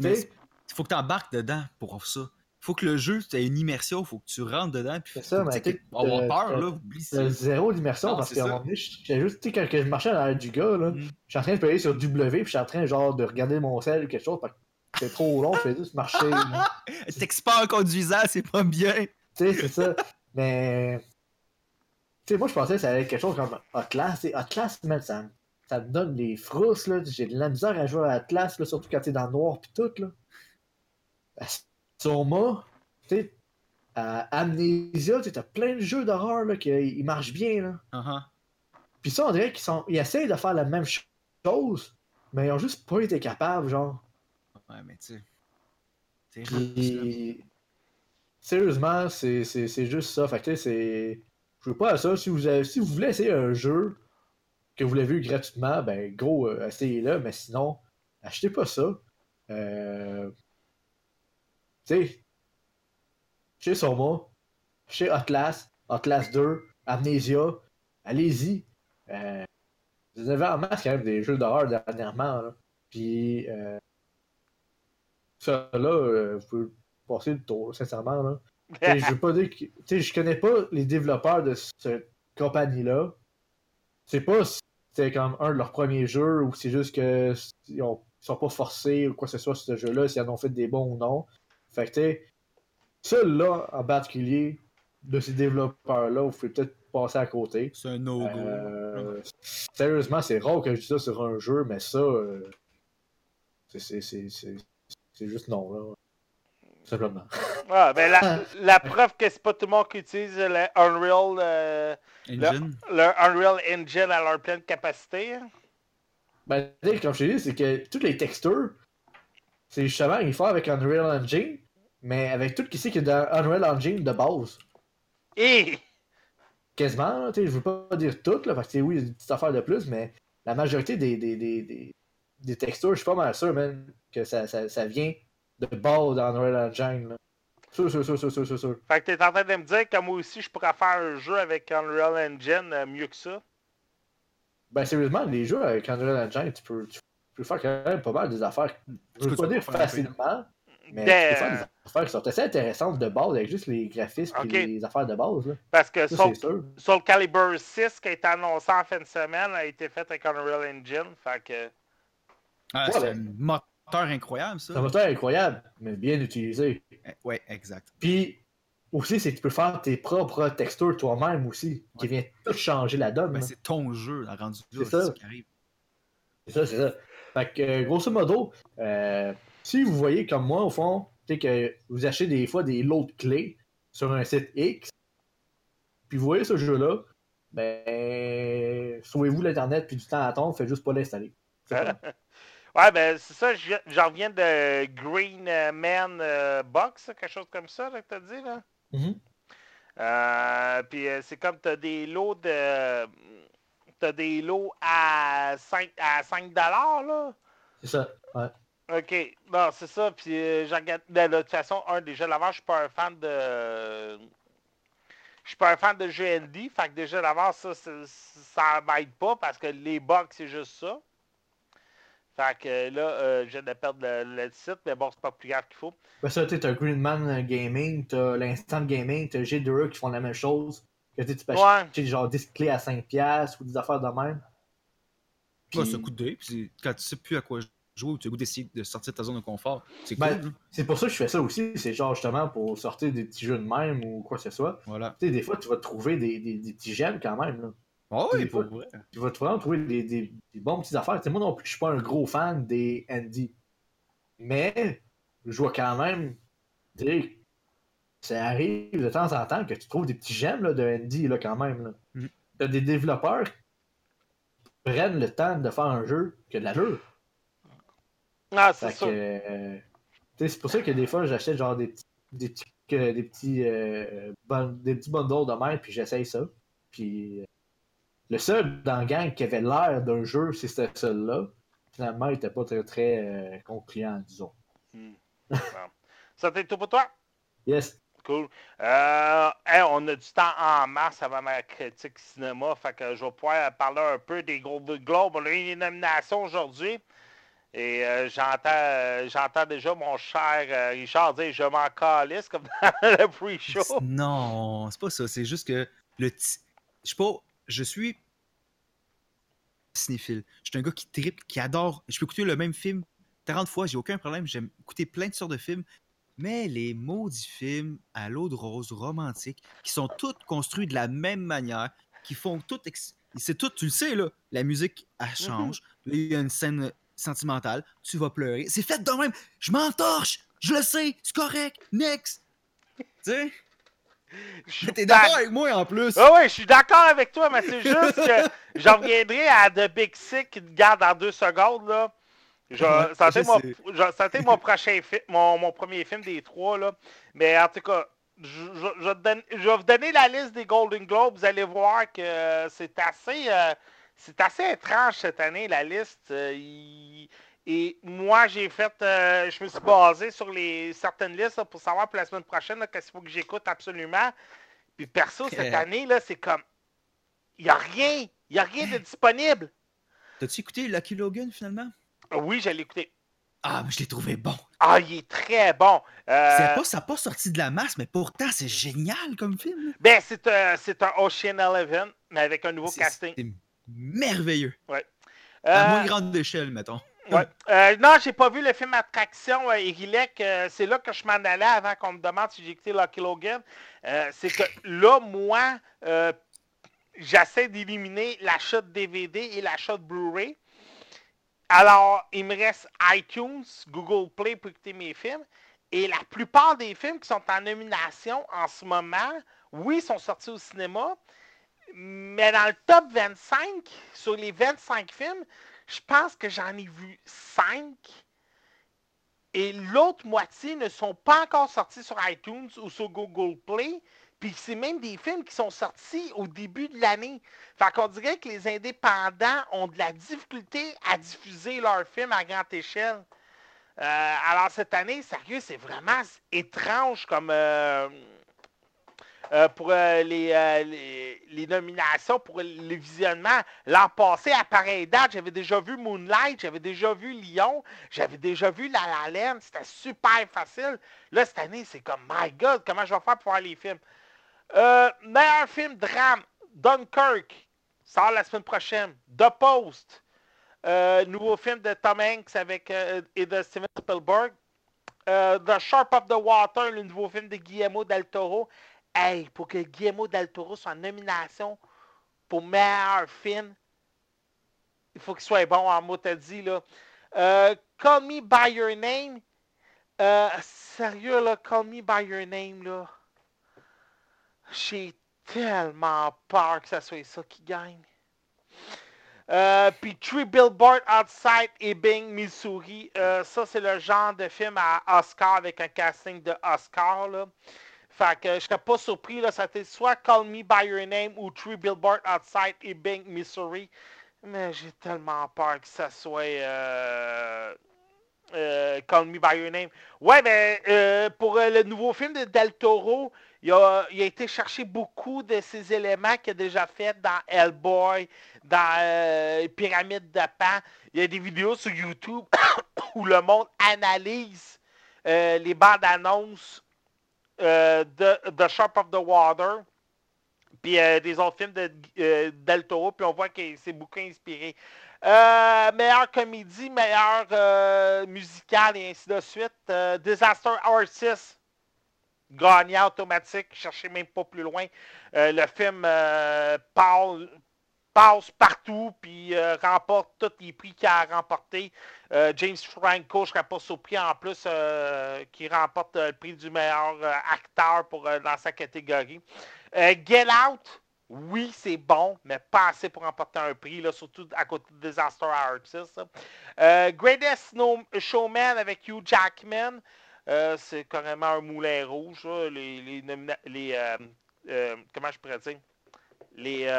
Mais Il faut que tu embarques dedans pour ça. faut que le jeu, tu aies une immersion, faut que tu rentres dedans. Puis C'est ça, mais tu avoir peur, là, oublie ça. zéro d'immersion parce qu'à un moment donné, juste, tu sais, quand que je marchais dans l'air du gars, là, Mm. je suis en train de payer sur W, puis je suis en train, genre, de regarder mon sel ou quelque chose, parce que c'est trop long, je fais juste marcher. T'es en conduisant, c'est pas bien. Tu sais, c'est ça. Mais. Tu sais, moi, je pensais que ça allait être quelque chose comme Atlas. Atlas, man, ça, me- ça me donne des frousses, là. J'ai de la misère à jouer à Atlas, là, surtout quand t'es dans le noir pis tout, là. À Soma, tu sais, à Amnesia, tu t'as plein de jeux d'horreur, là, qui ils marchent bien, là. Uh-huh. Pis ça, on dirait qu'ils sont. Ils essayent de faire la même ch- chose, mais ils ont juste pas été capables, genre. Ouais, mais tu sais. Puis, sérieusement, c'est juste ça. Fait que, tu sais, c'est. Je veux pas à ça. Si vous, avez- si vous voulez essayer un jeu que vous l'avez vu gratuitement, ben, gros, euh, essayez-le. Mais sinon, achetez pas ça. Euh... Tu sais, chez Soma, chez Atlas, Atlas 2, Amnesia, allez-y. Euh... Vous avez en masse quand même des jeux d'horreur dernièrement. Là. Puis, euh... ça là, euh, vous pouvez passer le tour, sincèrement. Là. Je veux pas dire que. t'sais, je connais pas les développeurs de cette compagnie-là. C'est pas c'est comme un de leurs premiers jeux ou c'est juste que ils, ont- ils sont pas forcés ou quoi que ce soit sur ce jeu-là, s'ils en ont fait des bons ou non. Fait que ça-là, en particulier, de ces développeurs-là, vous pouvez peut-être passer à côté. C'est un no-go. Euh, sérieusement, c'est rare que je dise ça sur un jeu, mais ça, euh, c'est juste non, là. Simplement. Ah, ben la, la preuve que c'est pas tout le monde qui utilise le Unreal, euh, Engine. le Unreal Engine à leur pleine capacité. hein. Ben, comme je t'ai dit, c'est que toutes les textures, c'est justement, ils font avec Unreal Engine, mais avec tout ce qui c'est qu'il y a dans Unreal Engine de base. Et Quasiment, tu sais, je veux pas dire toutes, là, parce que oui, il y a des petites affaires de plus, mais la majorité des, des, des, des, des textures, je suis pas mal sûr, man, que ça, ça, ça vient de base dans Unreal Engine. Là. Sûr, sûr, sûr, sûr, sûr, sûr, sûr. fait que t'es en train de me dire que moi aussi je pourrais faire un jeu avec Unreal Engine euh, mieux que ça. Ben, sérieusement, les jeux avec Unreal Engine, tu peux, tu peux faire quand même pas mal des affaires. Je tu pas peux dire facilement, mais Ben, tu peux faire des affaires qui sont assez intéressantes de base avec juste les graphismes et les affaires de base. Là. Parce que Ça, Soul, sûr. Soul Calibur 6 qui a été annoncé en fin de semaine a été fait avec Unreal Engine. Fait que. Ah, Ouais, c'est ben- un moteur incroyable, ça. C'est un moteur incroyable, mais bien utilisé. Eh, Ouais, exact. Puis aussi, c'est que tu peux faire tes propres textures toi-même aussi, qui vient tout changer la donne. Ben, c'est ton jeu, la rendu là, C'est ça. qui arrive. C'est ça, c'est ça. Fait que, euh, grosso modo, euh, si vous voyez comme moi, au fond, tu sais que vous achetez des fois des lots de clés sur un site X, puis vous voyez ce jeu-là, ben, sauvez-vous l'Internet puis du temps à attendre, faites juste pas l'installer. Ouais, ben c'est ça, j'en reviens de Green Man Box, quelque chose comme ça là, que t'as dit, là. Mhm. Euh, puis c'est comme t'as des lots de. T'as des lots à 5, à 5 là. C'est ça, ouais. OK. Non, c'est ça. Puis j'ai regardé. Ben, de toute façon, un, déjà l'avant, je suis pas un fan de. Je suis pas un fan de GND. Fait que déjà d'abord, ça, ça m'aide pas parce que les bugs, c'est juste ça. Fait que là, euh, je viens de perdre le, site, mais bon, c'est pas plus grave qu'il faut. Ben ça, tu as Greenman Gaming, t'as l'Instant Gaming, t'as G2 qui font la même chose. Que tu peux acheter genre 10 clés à 5$ ou des affaires de même. Puis... Ouais, ça coûte d'œil, puis quand tu sais plus à quoi jouer ou tu as goût d'essayer de sortir de ta zone de confort, c'est ben, cool. C'est pour ça que je fais ça aussi, c'est genre justement pour sortir des petits jeux de même ou quoi que ce soit. Voilà. Tu sais, des fois, tu vas trouver des, des, des petits gemmes quand même. Là. Oh oui, pour vrai. Tu vas vraiment trouver des, des, des bons petites affaires. moi non plus, je suis pas un gros fan des Andy. Mais je vois quand même. Ça arrive de temps en temps que tu trouves des petits gemmes là, de Andy là, quand même. Là. Mm. T'as des développeurs qui prennent le temps de faire un jeu que de la jeu. Ah, c'est ça. Euh, c'est pour ça que des fois j'achète genre des petits des petits, des petits, euh, des petits bundles de même puis j'essaye ça. Puis le seul dans le gang qui avait l'air d'un jeu, c'est ce seul-là. Finalement, il n'était pas très, très euh, concluant, disons. Hmm. Ça t'est tout pour toi? Yes. Cool. Euh, on a du temps en mars avant ma critique cinéma. Fait que je vais pouvoir parler un peu des groupes de Globe. On a eu une nomination aujourd'hui. Et euh, j'entends, j'entends déjà mon cher Richard dire je m'en calisse comme dans le pre-show. Non, c'est pas ça. C'est juste que le. Je sais pas je suis cinéphile. Je suis un gars qui tripe, qui adore. Je peux écouter le même film 30 fois, j'ai aucun problème. J'aime écouter plein de sortes de films. Mais les maudits films à l'eau de rose romantique, qui sont tous construits de la même manière, qui font tout. C'est tout, tu le sais, là. La musique, elle mm-hmm. change. Il y a une scène sentimentale. Tu vas pleurer. C'est fait de même. Je m'entorche. Je le sais. C'est correct. Next. Tu sais? T'es d'accord avec moi en plus? Ah oui, je suis d'accord avec toi, mais c'est juste que j'en reviendrai à The Big Sick qui te garde en deux secondes. Là. C'était mon, prochain film, mon, premier film des trois. Là. Mais en tout cas, je, je, vais vous donner la liste des Golden Globes. Vous allez voir que c'est assez, euh, c'est assez étrange cette année, la liste. Euh, et moi, j'ai fait, euh, je me suis basé sur les certaines listes pour savoir pour la semaine prochaine qu'est-ce qu'il faut que j'écoute absolument. Puis perso, cette année, là, c'est comme, il n'y a rien, il n'y a rien de disponible. T'as-tu écouté Lucky Logan finalement? Oui, j'ai écouté. Ah, mais je l'ai trouvé bon. Ah, il est très bon. Euh... Pas, ça n'a pas sorti de la masse, mais pourtant, c'est génial comme film. Ben, c'est un, c'est un Ocean Eleven, mais avec un nouveau casting. C'est merveilleux. Ouais. À moins euh, grande échelle, mettons. Ouais. Euh, non, j'ai pas vu le film Attraction, euh, euh, c'est là que je m'en allais avant qu'on me demande si j'ai écouté Lucky Logan. Euh, c'est que là, moi, j'essaie d'éliminer l'achat de DVD et l'achat de Blu-ray. Alors, il me reste iTunes, Google Play pour écouter mes films. Et la plupart des films qui sont en nomination en ce moment, oui, sont sortis au cinéma. Mais dans le top 25, sur les 25 films, je pense que j'en ai vu cinq. Et l'autre moitié ne sont pas encore sortis sur iTunes ou sur Google Play. Puis c'est même des films qui sont sortis au début de l'année. Fait qu'on dirait que les indépendants ont de la difficulté à diffuser leurs films à grande échelle. Euh, alors cette année, sérieux, c'est vraiment étrange comme, euh, euh, pour euh, euh, les, nominations, pour les visionnements. L'an passé, à pareille date, j'avais déjà vu Moonlight, j'avais déjà vu Lyon, j'avais déjà vu La La Land. C'était super facile. Là, cette année, c'est comme, my God, comment je vais faire pour voir les films? meilleur film drame, Dunkirk, sort la semaine prochaine. The Post, nouveau film de Tom Hanks avec, et de Steven Spielberg. the Sharp of the Water, le nouveau film de Guillermo del Toro Hey, pour que Guillermo del Toro soit en nomination pour meilleur film, il faut qu'il soit bon en mot, dit, là. Euh, Call Me By Your Name. Euh, sérieux, là, Call Me By Your Name, là. J'ai tellement peur que ça soit ça qui gagne. Euh, puis Three Billboards Outside Ebbing, Missouri. Ça, c'est le genre de film à Oscar avec un casting de Oscar. Là. Fait que je serais pas surpris. Là, ça soit Call Me By Your Name ou Three Billboards Outside Ebbing, Missouri. Mais j'ai tellement peur que ça soit euh, Call Me By Your Name. Ouais, mais pour le nouveau film de Del Toro, il a, été chercher beaucoup de ces éléments qu'il a déjà fait dans Hellboy, dans euh, Pyramide de Pan. Il y a des vidéos sur YouTube où le monde analyse euh, les bandes annonces euh, de The Sharp of the Water, puis des autres films de Del Toro, puis on voit qu'il s'est beaucoup inspiré. meilleure comédie, meilleure musicale et ainsi de suite. Disaster Artist gagnant automatique, cherchez même pas plus loin. Euh, le film euh, passe partout, puis euh, remporte tous les prix qu'il a remporté. James Franco, je ne serais pas surpris en plus qu'il remporte le prix du meilleur acteur pour, dans sa catégorie. Get Out, oui, c'est bon, mais pas assez pour remporter un prix, là, surtout à côté de Disaster Artist. Greatest Showman avec Hugh Jackman. Euh, c'est carrément un moulin rouge. Les, les, euh, euh, comment je pourrais dire? Les,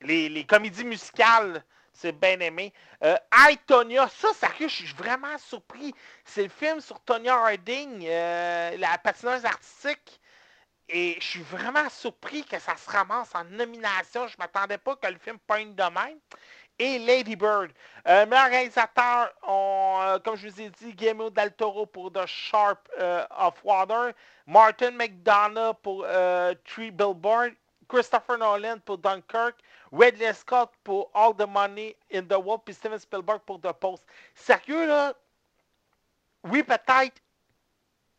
les, les comédies musicales, c'est bien aimé. I, Tonya, ça, sérieux, je suis vraiment surpris. C'est le film sur Tonya Harding, la patineuse artistique. Et je suis vraiment surpris que ça se ramasse en nomination. Je ne m'attendais pas que le film pointe de même et Lady Bird. Euh, meilleur réalisateur, euh, comme je vous ai dit, Guillermo del Toro pour The Sharp euh, of Water, Martin McDonough pour euh, Three Billboards, Christopher Nolan pour Dunkirk, Ridley Scott pour All the Money in the World, puis Steven Spielberg pour The Post. Sérieux, là? Oui, peut-être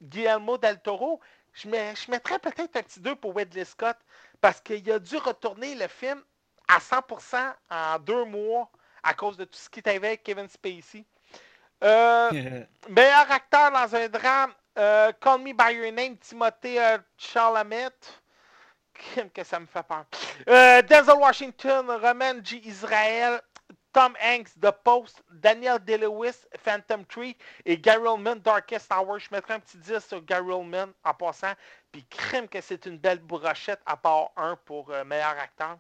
Guillermo del Toro. Je, je mettrais peut-être un petit 2 pour Ridley Scott parce qu'il a dû retourner le film à 100% en deux mois à cause de tout ce qui est arrivé avec Kevin Spacey. Euh, meilleur acteur dans un drame, euh, Call Me By Your Name, Timothée euh, Chalamet. Que ça me fait peur. Denzel Washington, Roman G. Israel, Tom Hanks, The Post, Daniel Day-Lewis, Phantom Tree et Gary Oldman, Darkest Hour. Je mettrai un petit 10 sur Gary Oldman en passant. Puis crème que c'est une belle brochette à part un pour meilleur acteur.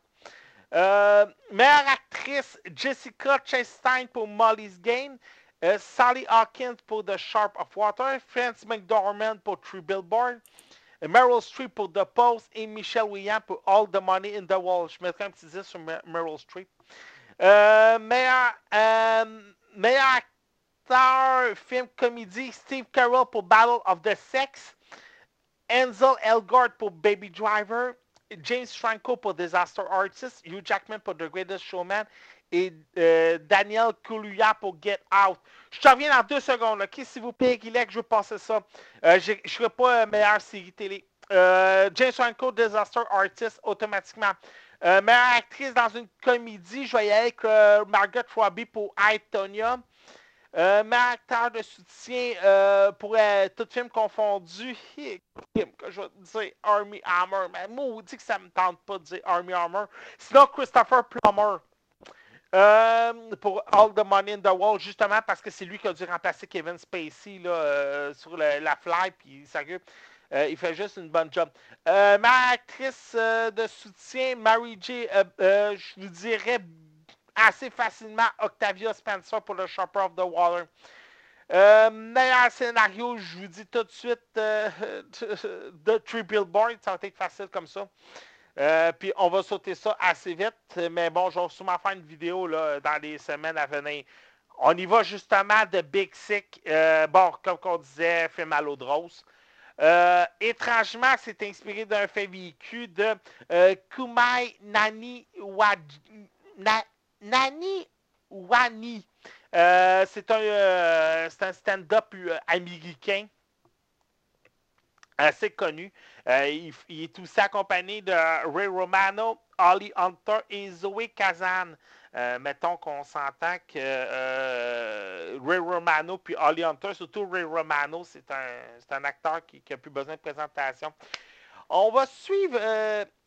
Euh, meilleure actrice, Jessica Chastain pour Molly's Game. Euh, Sally Hawkins pour The Sharp of Water. Frances McDormand pour True Billboard. Euh, Meryl Streep pour The Post. Et Michelle Williams pour All the Money in the World. Je mettrai un petit 10 sur Meryl Streep. meilleur, meilleur acteur, film comédie, Steve Carell pour Battle of the Sex. Enzel Elgort pour Baby Driver. James Franco pour Disaster Artist, Hugh Jackman pour The Greatest Showman et euh, Daniel Kaluuya pour Get Out. Je te reviens dans deux secondes. OK, s'il vous plaît, Guilec, je veux passer ça. Euh, je ne serai pas meilleure série télé. Euh, James Franco, Disaster Artist, automatiquement. meilleure actrice dans une comédie, je vais y aller avec Margaret Robbie pour I, Tonya. Euh, acteur de soutien euh, pour euh, tout film confondu. que je vais dire Army Hammer. Mais maudit que ça me tente pas de dire Army Hammer. Sinon, Christopher Plummer. Euh, pour All the Money in the World, justement parce que c'est lui qui a dû remplacer Kevin Spacey là, sur la fly, puis sérieux, il fait juste une bonne job. ma actrice de soutien, Mary J, je vous dirais assez facilement Octavia Spencer pour le Shopper of the Water. Euh, meilleur scénario, je vous dis tout de suite, euh, de Three Billboards, ça va être facile comme ça. Euh, puis on va sauter ça assez vite, mais bon, je vais sûrement faire une vidéo là, dans les semaines à venir. On y va justement de Big Sick. bon, comme on disait, film à l'eau de rose. étrangement, c'est inspiré d'un fait vécu de Kumai Nani Wad... Nani Wani. Euh, c'est un, euh, un stand-up euh, américain assez connu. Il, est aussi accompagné de Ray Romano, Holly Hunter et Zoé Kazan. mettons qu'on s'entend que Ray Romano puis Holly Hunter, surtout Ray Romano, c'est un, un, acteur qui n'a plus besoin de présentation. On va suivre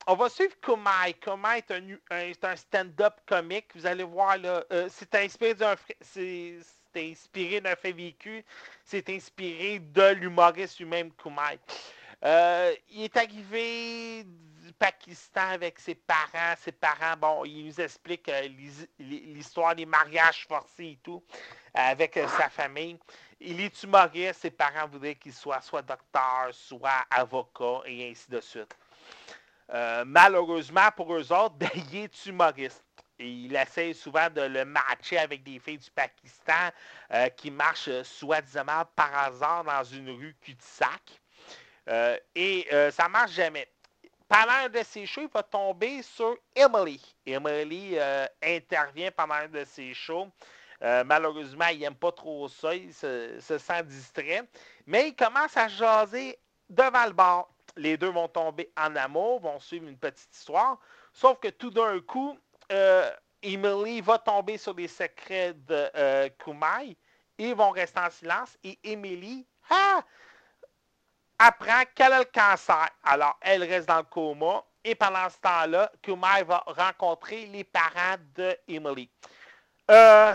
on va suivre Kumai. Kumai est un, stand-up comique. Vous allez voir là. euh, c'est inspiré d'un c'est inspiré d'un fait vécu. C'est inspiré de l'humoriste lui-même Kumai. Euh, il est arrivé du Pakistan avec ses parents. Ses parents, bon, il nous explique euh, l'histoire des mariages forcés et tout avec sa famille. Il est humoriste. Ses parents voudraient qu'il soit soit docteur, soit avocat et ainsi de suite. Euh, malheureusement pour eux autres, ben, il est humoriste. Il essaie souvent de le matcher avec des filles du Pakistan euh, qui marchent euh, soi-disant par hasard dans une rue cul-de-sac. Et ça marche jamais. Pendant un de ses shows, il va tomber sur Emily. Emily intervient pendant un de ses shows. Malheureusement, il n'aime pas trop ça. Il se, se sent distrait. Mais il commence à jaser devant le bar. Les deux vont tomber en amour, vont suivre une petite histoire. Sauf que tout d'un coup, euh, Emily va tomber sur les secrets de euh, Kumai. Ils vont rester en silence. Et Emily apprend qu'elle a le cancer. Alors, elle reste dans le coma. Et pendant ce temps-là, Kumai va rencontrer les parents de Emily. Euh,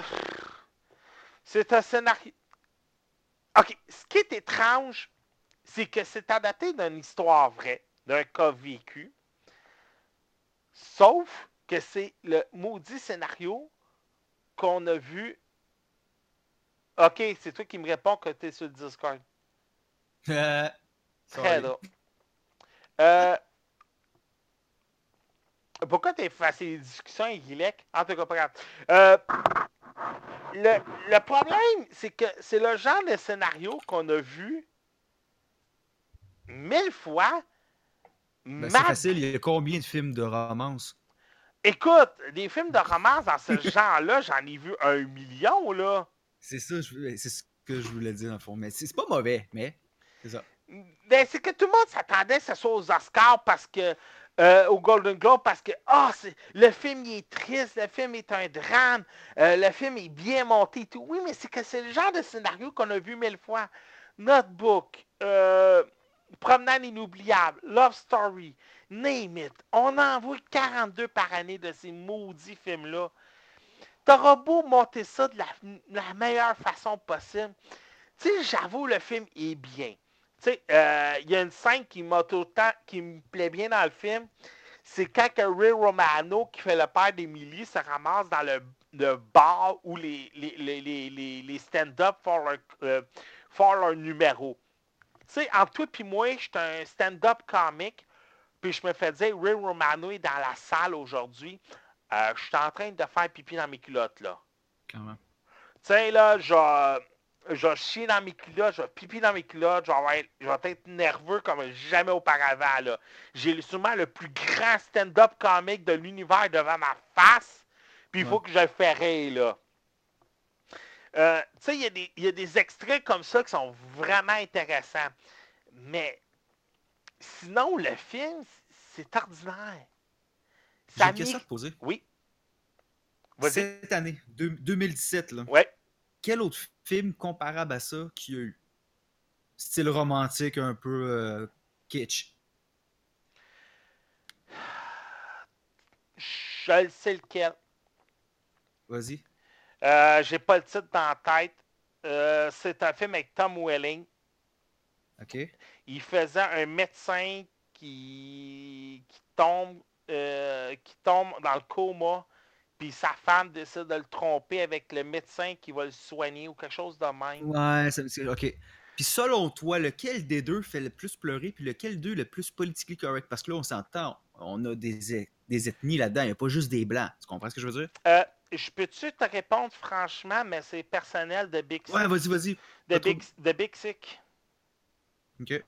c'est un scénario. OK. Ce qui est étrange, c'est que c'est adapté d'une histoire vraie, d'un cas vécu. Sauf que c'est le maudit scénario qu'on a vu. OK, c'est toi qui me réponds que tu es sur le Discord. Euh, Très drôle. Euh, pourquoi tu effacé les discussions avec Guilec? En tout cas. Euh, le, le problème, c'est que c'est le genre de scénario qu'on a vu mille fois. Ben, c'est facile, il y a combien de films de romance? Écoute, des films de romance dans ce genre-là, j'en ai vu un million, là. C'est ça, je- c'est ce que je voulais dire dans le fond. Mais c'est pas mauvais, mais c'est ça. Ben, c'est que tout le monde s'attendait que ce soit aux Oscars parce que. euh, au Golden Globe parce que c'est- le film il est triste, le film est un drame, euh, le film est bien monté et tout. Oui, mais c'est que c'est le genre de scénario qu'on a vu mille fois. Notebook, euh, Promenade inoubliable, Love Story, Name it. On en voit 42 par année de ces maudits films-là. T'auras beau monter ça de la, meilleure façon possible. Tu sais, j'avoue, le film est bien. Tu sais, euh, il y a une scène qui m'a temps, qui me plaît bien dans le film. C'est quand que Ray Romano, qui fait le père d'Emily, se ramasse dans le, bar où les, stand-up font leur, euh, font leur numéro. Tu sais, entre toi et moi, je suis un stand-up comique, puis je me fais dire, Ray Romano est dans la salle aujourd'hui. Euh, je suis en train de faire pipi dans mes culottes, là. Quand même. Tu sais, là, je vais, je vais chier dans mes culottes, je vais pipi dans mes culottes, je vais, avoir- je vais être nerveux comme jamais auparavant, là. J'ai sûrement le plus grand stand-up comique de l'univers devant ma face, puis il faut que je le ferrai, là. Euh, tu sais, il y a des- il y, a des extraits comme ça qui sont vraiment intéressants. Mais sinon, le film, c'est ordinaire. J'ai une question à te poser. Oui. Cette année, deux- 2017, là, Ouais. quel autre film comparable à ça qu'il y a eu? Style romantique, un peu euh, kitsch. Je sais lequel. Vas-y. Euh, J'ai pas le titre dans la tête. Euh, c'est un film avec Tom Welling. OK. Il faisait un médecin qui, qui tombe euh, qui tombe dans le coma, puis sa femme décide de le tromper avec le médecin qui va le soigner ou quelque chose de même. Ouais, ça- c'est- OK. Puis selon toi, lequel des deux fait le plus pleurer, puis lequel d'eux le plus politiquement correct? Parce que là, on s'entend, on a des, des ethnies là-dedans, il n'y a pas juste des blancs. Tu comprends ce que je veux dire? Euh, je peux-tu te répondre franchement, mais c'est personnel de Big Sick? Ouais, vas-y, vas-y. de, trop. Big, de Big Sick. OK.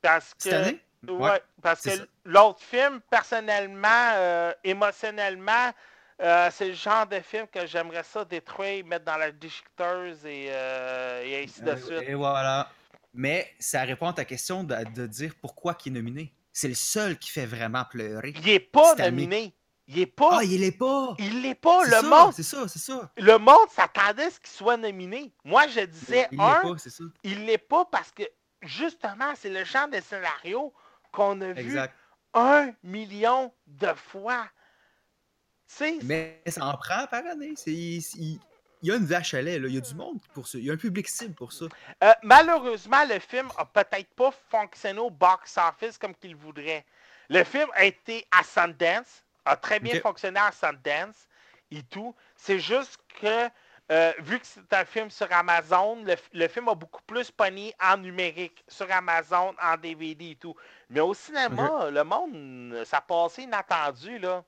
Parce que. Cette année? Ouais, parce que l'autre film, personnellement, euh, émotionnellement, euh, c'est le genre de film que j'aimerais ça détruire, mettre dans la déchiqueteuse et, euh, et ainsi de suite. Et voilà. Mais ça répond à ta question de, de dire pourquoi il est nominé. C'est le seul qui fait vraiment pleurer. Il est pas nominé. Il est pas. Ah, il l'est pas! il l'est pas. Le ça, monde, C'est ça, c'est ça. le monde s'attendait à ce qu'il soit nominé. Moi, je disais, Il l'est un, pas, c'est ça. il l'est pas parce que, justement, c'est le genre de scénario qu'on a vu un million de fois. Mais ça en prend par année. C'est- Il, il y a une vache à lait, là. il y a du monde pour ça. Il y a un public cible pour ça. Euh, malheureusement, le film a peut-être pas fonctionné au box-office comme qu'il voudrait. Le film a été à Sundance, a très bien fonctionné à Sundance et tout. C'est juste que, euh, vu que c'est un film sur Amazon, le, le film a beaucoup plus pogné en numérique, sur Amazon, en DVD et tout. Mais au cinéma, le monde, ça passait inattendu, là.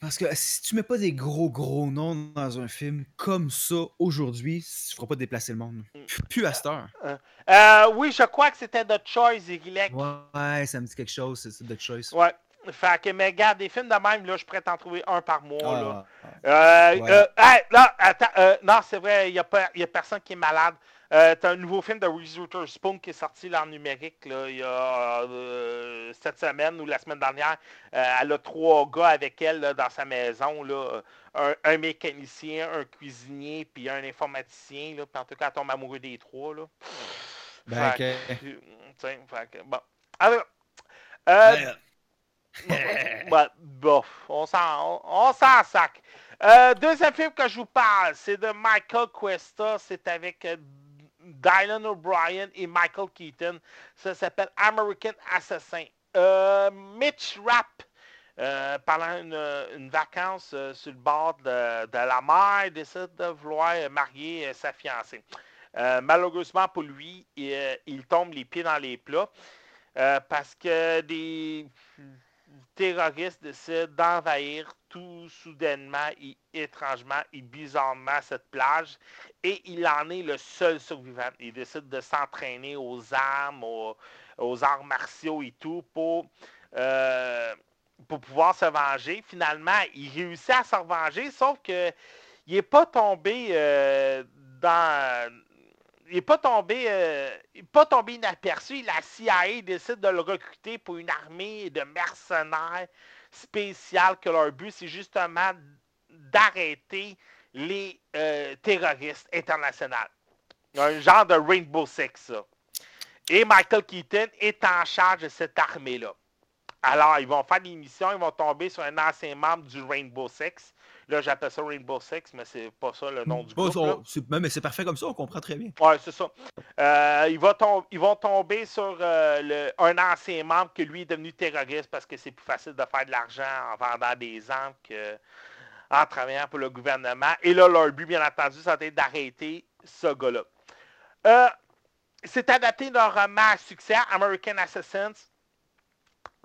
Parce que si tu mets pas des gros gros noms dans un film comme ça aujourd'hui, tu feras pas déplacer le monde. Plus, plus à cette heure. Euh, oui, je crois que c'était The Choice, Irilek. Ouais, ça me dit quelque chose, c'est de choice. Ouais. Fait que, mais regarde, des films de même, là, je pourrais t'en trouver un par mois, là. Ah, Euh, Ouais. euh, hey, non, attends, euh, non, c'est vrai, il n'y a, a personne qui est malade. Euh, T'as un nouveau film de Reese Witherspoon qui est sorti là, en numérique là, il y a euh, cette semaine ou la semaine dernière. Euh, elle a trois gars avec elle là, dans sa maison. Là, un, un mécanicien, un cuisinier, puis un informaticien. Là, puis en tout cas, elle tombe amoureux des trois. Là. Ben, Fait que, fait que, bon. Alors, Ben, bah, bof, on s'en, on, on s'en sac. Euh, deuxième film que je vous parle, c'est de Michael Cuesta. C'est avec Dylan O'Brien et Michael Keaton. Ça s'appelle American Assassin. Euh, Mitch Rapp, euh, pendant une, vacance euh, sur le bord de, la mer, décide de vouloir marier sa fiancée. Malheureusement pour lui, il, tombe les pieds dans les plats parce que des terroristes décident d'envahir tout soudainement et étrangement et bizarrement cette plage et il en est le seul survivant. Il décide de s'entraîner aux armes, aux, arts martiaux et tout pour, euh, pour pouvoir se venger. Finalement, il réussit à se revenger, sauf que il n'est pas tombé euh, dans il n'est pas tombé euh, pas tombé inaperçu. La CIA décide de le recruter pour une armée de mercenaires spéciales que leur but, c'est justement d'arrêter les euh, terroristes internationaux. Un genre de Rainbow Six, ça. Et Michael Keaton est en charge de cette armée-là. Alors, ils vont faire des missions, ils vont tomber sur un ancien membre du Rainbow Six. Là, j'appelle ça Rainbow Six, mais c'est pas ça le nom du Bon, groupe. on- mais c'est parfait comme ça, on comprend très bien. Ouais, c'est ça. Euh, ils, vont tom- ils vont tomber sur euh, le- un ancien membre que lui est devenu terroriste parce que c'est plus facile de faire de l'argent en vendant des armes qu'en travaillant pour le gouvernement. Et là, leur but, bien entendu, être d'arrêter ce gars-là. Euh, c'est adapté d'un roman à succès, American Assassins.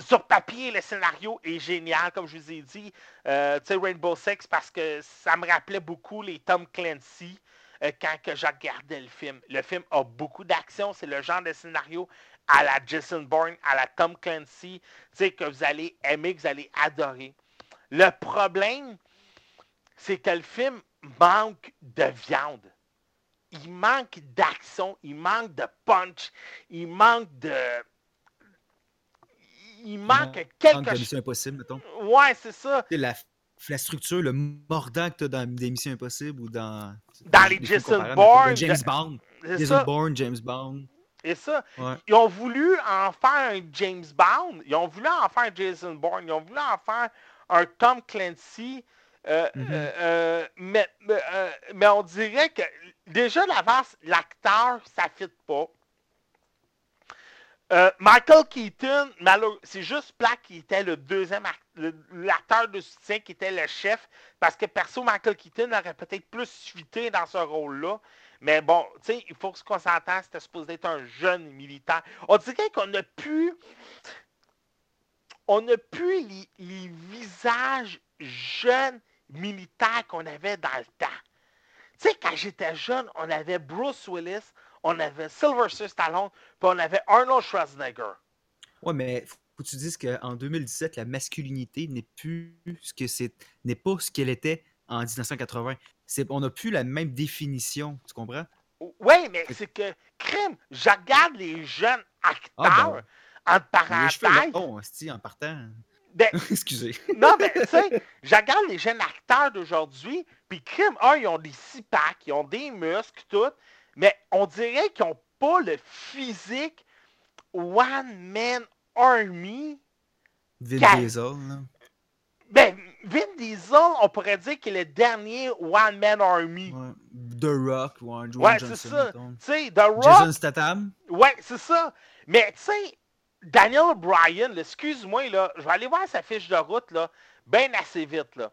Sur papier, le scénario est génial, comme je vous ai dit. Euh, tu sais, Rainbow Six, parce que ça me rappelait beaucoup les Tom Clancy euh, quand que je regardais le film. Le film a beaucoup d'action. C'est le genre de scénario à la Jason Bourne, à la Tom Clancy, que vous allez aimer, que vous allez adorer. Le problème, c'est que le film manque de viande. Il manque d'action, il manque de punch, il manque de... Il manque quelque chose. Mission Impossible, mettons. Ouais, c'est ça. Sais, La, la structure, le mordant que tu as dans des Missions Impossibles ou dans. Dans les Jason Bourne, James de- Bond. C'est Jason. Bourne, James Bond. Et ça, Ouais. ils ont voulu en faire un James Bond, ils ont voulu en faire un Jason Bourne, ils ont voulu en faire un Tom Clancy, euh, euh, euh, mais, mais, euh, mais on dirait que déjà l'avance, l'acteur, ça ne fit pas. Euh, Michael Keaton, c'est juste Black qui était le deuxième l'acteur de soutien qui était le chef, parce que perso, Michael Keaton aurait peut-être plus fuité dans ce rôle-là. Mais bon, tu sais, il faut qu'on s'entende, c'était supposé être un jeune militaire. On dirait qu'on a pu. On les, les visages jeunes militaires qu'on avait dans le temps. Tu sais, quand j'étais jeune, on avait Bruce Willis, on avait Sylvester Stallone, puis on avait Arnold Schwarzenegger. Ouais, mais faut que tu dises qu'en 2017, la masculinité n'est plus ce que c'est, n'est pas ce qu'elle était en 1980. C'est, on n'a plus la même définition, tu comprends? Oui, mais c'est que, crime, je regarde les jeunes acteurs, Ah, ben, Les cheveux parenthèses. longs, hostie, en partant. Ben, Excusez. Non, mais tu sais, je regarde les jeunes acteurs d'aujourd'hui, puis crime, un, ils ont des six packs, ils ont des muscles, tout, mais on dirait qu'ils n'ont pas le physique One Man Army Vin Diesel, là. Ben, Vin Diesel, on pourrait dire qu'il est le dernier One Man Army. Ouais. The Rock, ouais, Dwayne Ouais, c'est ça. Tu sais, The Rock, Jason Statham. ouais, c'est ça. Mais tu sais, Daniel Bryan, excuse-moi, là, je vais aller voir sa fiche de route, là, bien assez vite, là.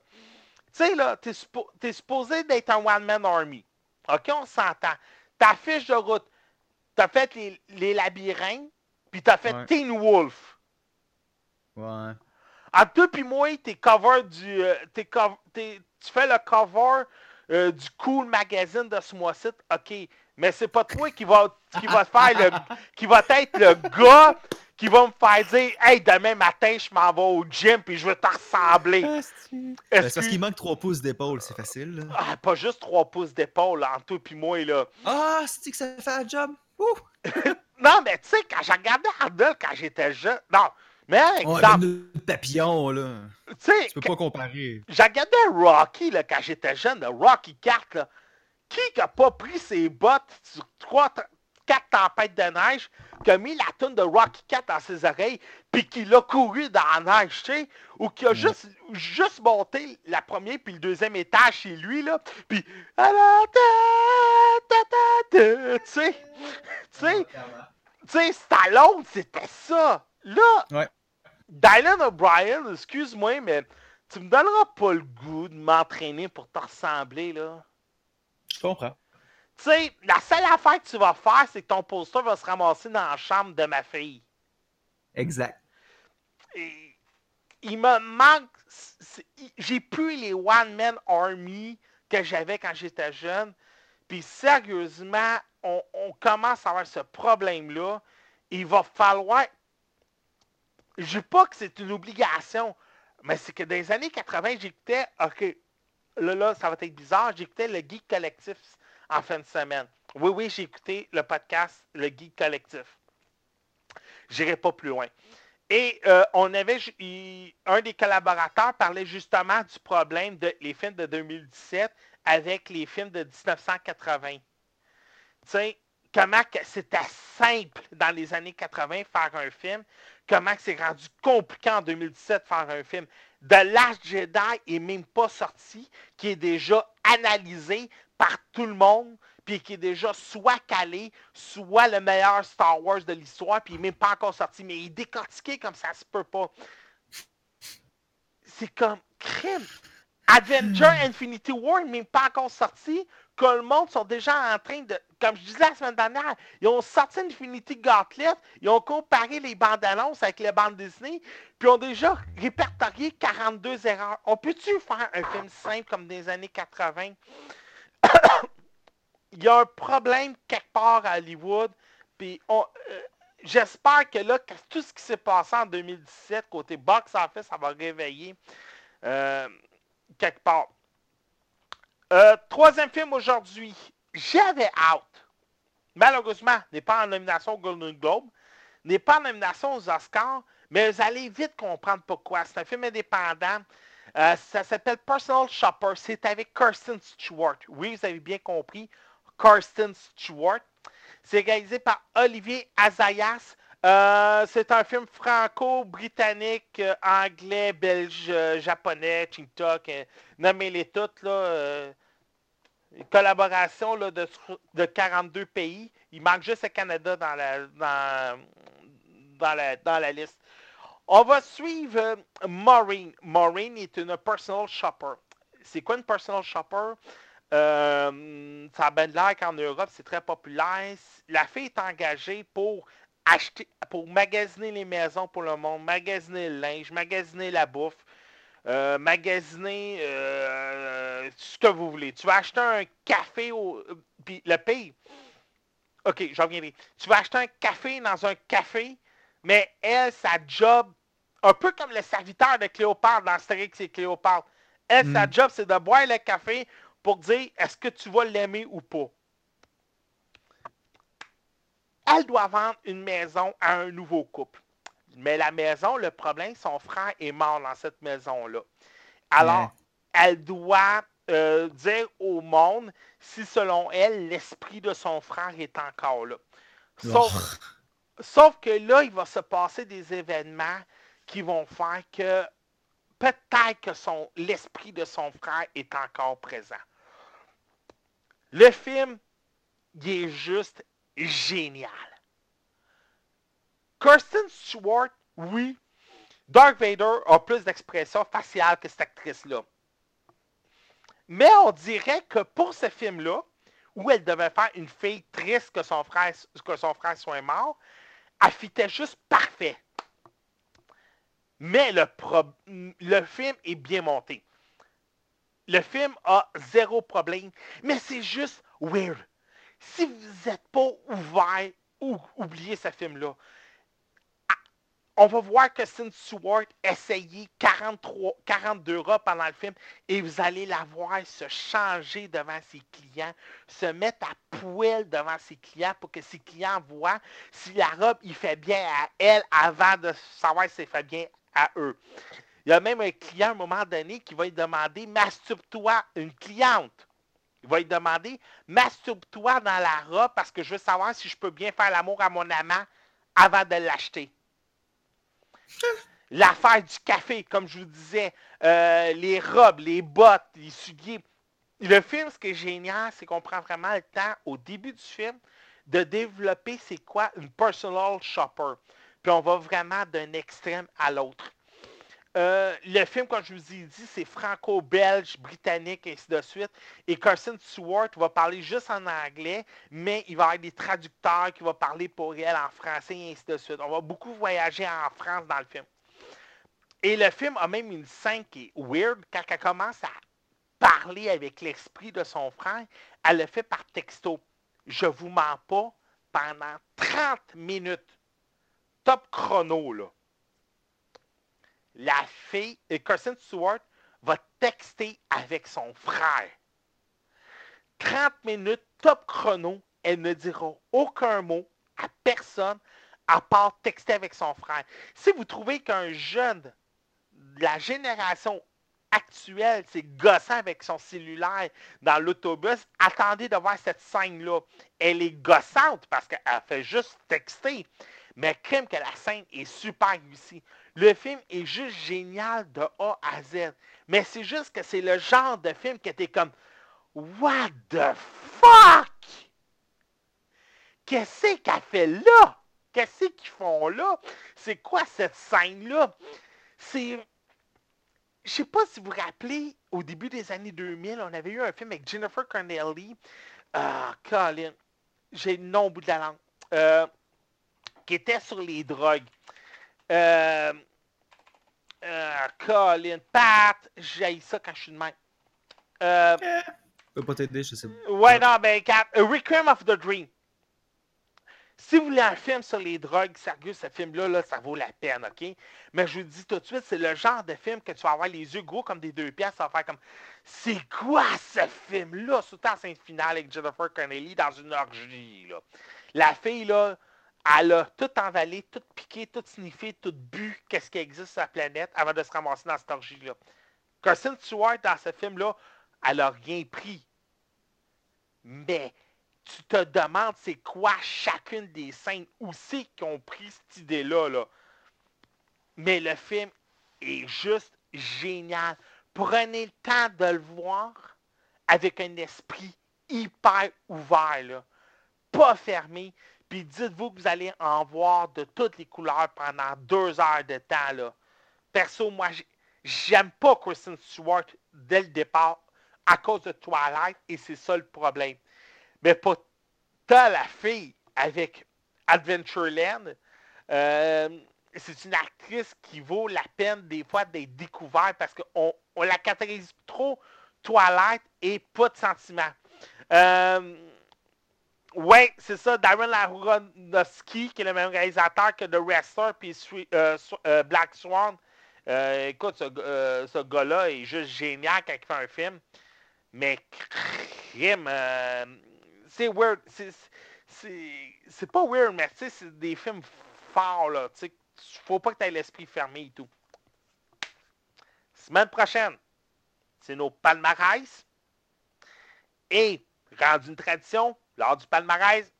Tu sais, là, t'es, suppo- t'es supposé d'être un One Man Army. OK, on s'entend. Ta fiche de route, t'as fait les, les labyrinthes, puis t'as fait Ouais. Teen Wolf. Ouais. Entre toi puis moi, t'es cover du. euh, t'es tu fais le cover euh, du Cool Magazine de ce mois-ci, ok. Mais c'est pas toi qui va, qui va faire le. qui va être le gars qui va me faire dire Hey, demain matin, je m'en vais au gym puis je vais te ressembler. Ben, c'est parce qu'il manque 3 pouces d'épaule, c'est facile. là. Ah, pas juste 3 pouces d'épaule entre toi puis moi, là. Ah, c'est que ça fait un job? Ouh! Non, mais tu sais, quand j'ai regardé Arnold quand j'étais jeune. Non, mais exemple, le papillon, là. tu sais, Tu peux pas comparer. J'ai regardé Rocky là, quand j'étais jeune, le Rocky 4. Là. Qui a pas pris ses bottes sur trois, t- quatre tempêtes de neige, qui a mis la toune de Rocky 4 dans ses oreilles, puis qui l'a couru dans la neige, tu sais, ou qui a Ouais. juste, juste monté la première puis le deuxième étage chez lui, là, puis... Ah, sais, tu sais, tu sais, Stallone, c'était ça. Là, Ouais. Dylan O'Brien, excuse-moi, mais tu me donneras pas le goût de m'entraîner pour te ressembler, là. Je comprends. Tu sais, la seule affaire que tu vas faire, c'est que ton poster va se ramasser dans la chambre de ma fille. Exact. Et il me manque. J'ai plus les One Man Army que j'avais quand j'étais jeune. Puis sérieusement, on, on commence à avoir ce problème-là. Il va falloir. Je dis pas que c'est une obligation, mais c'est que dans les années 80, j'écoutais. Ok, là, là, ça va être bizarre. J'écoutais le Geek Collectif en fin de semaine. Oui, oui, j'ai écouté le podcast Le Geek Collectif. J'irai pas plus loin. Et euh, on avait un des collaborateurs parlait justement du problème de les films de 2017 avec les films de 1980. Tu sais, comment c'était simple dans les années 80 faire un film, comment c'est rendu compliqué en 2017 faire un film. The Last Jedi est même pas sorti, qui est déjà analysé par tout le monde, puis qui est déjà soit calé, soit le meilleur Star Wars de l'histoire, puis il n'est même pas encore sorti, mais il est décortiqué comme ça se peut pas. C'est comme crime. Avenger Infinity War n'est même pas encore sorti, que le monde sont déjà en train de, comme je disais la semaine dernière, ils ont sorti Infinity Gauntlet, ils ont comparé les bandes annonces avec les bandes Disney, puis ont déjà répertorié 42 erreurs. On peut-tu faire un film simple comme des années 80? Il y a un problème quelque part à Hollywood, puis euh, j'espère que là, tout ce qui s'est passé en 2017, côté box-office, ça va réveiller euh, quelque part. Euh, troisième film aujourd'hui, j'avais out. Malheureusement, n'est pas en nomination au Golden Globe, n'est pas en nomination aux Oscars, mais vous allez vite comprendre pourquoi. C'est un film indépendant. Euh, ça s'appelle Personal Shopper. C'est avec Kirsten Stewart. Oui, vous avez bien compris. Kirsten Stewart. C'est réalisé par Olivier Azayas. Euh, c'est un film franco-britannique, euh, anglais, belge, japonais, TikTok, nommez-les toutes. Euh, collaboration de, de 42 pays. Il manque juste le Canada dans la, dans la, dans la liste. On va suivre euh, Maureen. Maureen est une personal shopper. C'est quoi une personal shopper? Euh, ça a bien l'air qu'en Europe, c'est très populaire. La fille est engagée pour acheter, pour magasiner les maisons pour le monde, magasiner le linge, magasiner la bouffe, euh, magasiner ce que vous voulez. Tu vas acheter un café au. Puis le pire. OK, j'en reviendrai. Tu vas acheter un café dans un café, mais elle, sa job, un peu comme le serviteur de Cléopâtre dans Astérix et Cléopâtre. Elle, sa Mm. job, c'est de boire le café pour dire est-ce que tu vas l'aimer ou pas? Elle doit vendre une maison à un nouveau couple. Mais la maison, le problème, son frère est mort dans cette maison-là. Alors, elle doit euh, dire au monde si, selon elle, l'esprit de son frère est encore là. Sauf, Oh. sauf que là, il va se passer des événements qui vont faire que peut-être que l'esprit de son frère est encore présent. Le film, il est juste génial. Kirsten Stewart, oui, Dark Vader a plus d'expression faciale que cette actrice-là. Mais on dirait que pour ce film-là, où elle devait faire une fille triste que son frère, que son frère soit mort, elle fitait juste parfait. Mais le, film est bien monté. Le film a zéro problème, mais c'est juste weird. Si vous n'êtes pas ouvert, ou oubliez ce film-là on va voir que Sin Stewart essayer 43, 42 robes pendant le film et vous allez la voir se changer devant ses clients, se mettre à poêle devant ses clients pour que ses clients voient si la robe il fait bien à elle avant de savoir si ça fait bien à eux. Il y a même un client à un moment donné qui va lui demander Masturbe-toi, une cliente. Il va lui demander Masturbe-toi dans la robe parce que je veux savoir si je peux bien faire l'amour à mon amant avant de l'acheter. L'affaire du café, comme je vous disais, euh, les robes, les bottes, les souliers. Le film, ce qui est génial, c'est qu'on prend vraiment le temps, au début du film, de développer c'est quoi une personal shopper. Puis on va vraiment d'un extrême à l'autre. Euh, le film, comme je vous ai dit, c'est franco-belge, britannique, ainsi de suite. Et Carson Stewart va parler juste en anglais, mais il va y avoir des traducteurs qui vont parler pour elle en français, et ainsi de suite. On va beaucoup voyager en France dans le film. Et le film a même une scène qui est weird. Quand elle commence à parler avec l'esprit de son frère, elle le fait par texto. Je vous mens pas, pendant 30 minutes. Top chrono, là la fille, et Kirsten Stewart va texter avec son frère. 30 minutes, top chrono, elle ne dira aucun mot à personne à part texter avec son frère. Si vous trouvez qu'un jeune de la génération actuelle, c'est gossant avec son cellulaire dans l'autobus, attendez de voir cette scène-là. Elle est gossante parce qu'elle fait juste texter. Mais crime que la scène est super réussie. Le film est juste génial de A à Z. Mais c'est juste que c'est le genre de film qui était comme What the fuck? Qu'est-ce qu'elle fait là? Qu'est-ce qu'ils font là? C'est quoi cette scène-là? C'est. Je sais pas si vous vous rappelez, au début des années 2000, on avait eu un film avec Jennifer Connelly. Ah, Colin. J'ai le nom au bout de la langue. Euh, qui était sur les drogues. Euh, euh, Colin, Pat, j'ai ça quand je suis de même. Euh, peux pas t'aider, je sais pas. Ouais, non, ben, A Requiem of the Dream. Si vous voulez un film sur les drogues, sérieux, ce film-là, là, ça vaut la peine, OK? Mais je vous dis tout de suite, c'est le genre de film que tu vas avoir les yeux gros comme des deux pièces, ça va faire comme C'est quoi ce film-là? Surtout en scène finale avec Jennifer Connelly dans une orgie, là. La fille, là, elle a tout envalé, tout piqué, tout sniffé, tout bu, qu'est-ce qui existe sur la planète avant de se ramasser dans cette orgie-là. Kirsten Stewart, dans ce film-là, elle n'a rien pris. Mais tu te demandes c'est quoi chacune des scènes, où c'est qu'ils ont pris cette idée-là. Là. Mais le film est juste génial. Prenez le temps de le voir avec un esprit hyper ouvert, là. pas fermé. Puis dites-vous que vous allez en voir de toutes les couleurs pendant deux heures de temps. Là. Perso, moi, j'aime pas Kristen Stewart dès le départ à cause de Twilight et c'est ça le problème. Mais pas tant la fille avec Adventureland. Euh, c'est une actrice qui vaut la peine des fois d'être découverte parce qu'on on la catégorise trop Twilight et pas de sentiment. Euh, oui, c'est ça. Darren Aronofsky, qui est le même réalisateur que The Wrestler puis euh, euh, Black Swan. Euh, écoute, ce, gars-là est juste génial quand il fait un film. Mais crime, c'est weird. C'est pas weird, mais c'est des films forts, là. Tu faut pas que tu aies l'esprit fermé et tout. Semaine prochaine, c'est nos palmarès. Et, rendu une tradition, lors du palmarès,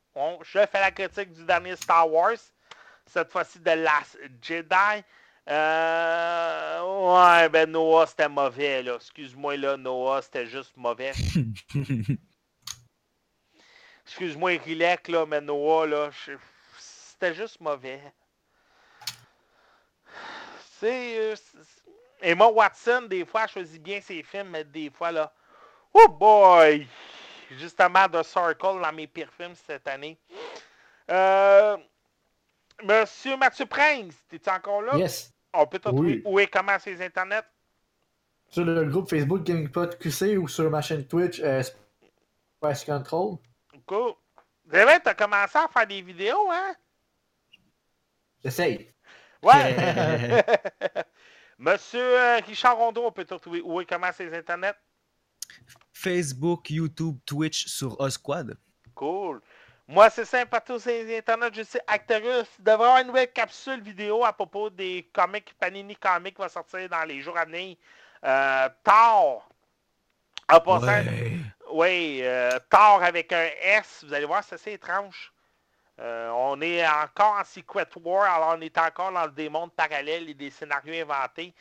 je fais la critique du dernier Star Wars, cette fois-ci de Last Jedi. Euh, ouais, ben Noah, c'était mauvais, là. Excuse-moi, là, Noah, c'était juste mauvais. Excuse-moi, Rilek, là, mais Noah, là, c'était juste mauvais. C'est... euh, c'est- Emma Watson, des fois, elle choisit bien ses films, mais des fois, là... Oh boy! Justement, The Circle dans mes pires films cette année. Euh, Monsieur Mathieu Prince, t'es-tu encore là? Yes. On peut te trouver où et comment sur les internets? Sur le groupe Facebook GamingPod QC ou sur ma chaîne Twitch euh, Spice Control. Cool. C'est vrai, t'as commencé à faire des vidéos, hein? J'essaye. Ouais! Monsieur euh, Richard Rondeau, on peut te retrouver où et comment sur les internets? Facebook, YouTube, Twitch sur Osquad. Cool. Moi, c'est simple, partout sur les internets, je sais, Actarus il devrait y avoir une nouvelle capsule vidéo à propos des comics, Panini Comics qui va sortir dans les jours à venir. Euh, Thor. En passant, oui, euh, Thor avec un S, vous allez voir, c'est assez étrange. Euh, on est encore en Secret War, alors on est encore dans des mondes parallèles et des scénarios inventés.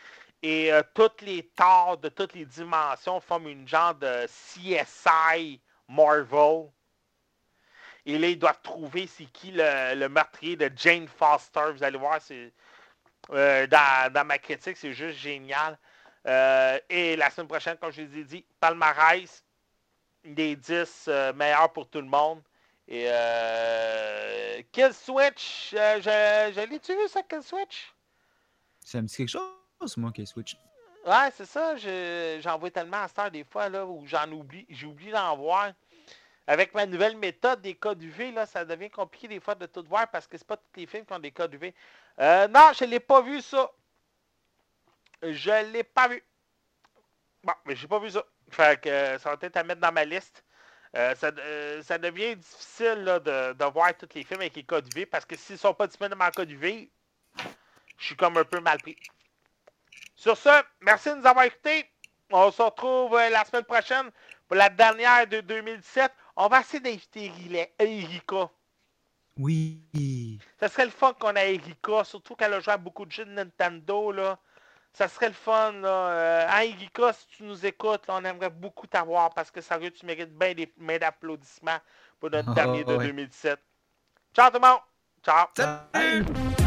Et euh, toutes les Thors de toutes les dimensions forment une genre de CSI Marvel. Et là, ils doivent trouver c'est qui le, le meurtrier de Jane Foster. Vous allez voir, c'est euh, dans, dans ma critique, c'est juste génial. Euh, et la semaine prochaine, comme je vous ai dit, palmarès, des 10 euh, meilleurs pour tout le monde. Et Kill Switch, je, je l'ai-tu vu ça, Kill Switch? Ça me dit quelque chose, moi, qui Switch. Ouais, c'est ça. je- J'en vois tellement à cette heure des fois là, où j'en oublie. J'oublie d'en voir. Avec ma nouvelle méthode des codes UV, là, ça devient compliqué des fois de tout voir parce que c'est pas tous les films qui ont des codes UV. Euh, non, je l'ai pas vu ça. Je l'ai pas vu. Bon, mais j'ai pas vu ça. Fait que euh, ça va peut-être à mettre dans ma liste. Euh, ça, euh, ça devient difficile là, de, voir tous les films avec les codes UV parce que s'ils sont pas disponibles en code UV, je suis comme un peu mal pris. Sur ce, merci de nous avoir écoutés. On se retrouve euh, la semaine prochaine pour la dernière de 2017. On va essayer d'inviter Erika. Oui. Ça serait le fun qu'on ait Erika, surtout qu'elle a joué à beaucoup de jeux de Nintendo. Là. Ça serait le fun. Là. Euh, hein, Erika, si tu nous écoutes, là, on aimerait beaucoup t'avoir parce que sérieux, tu mérites bien des mains d'applaudissements pour notre Oh, dernier de ouais. 2017. Ciao tout le monde! Ciao! Salut!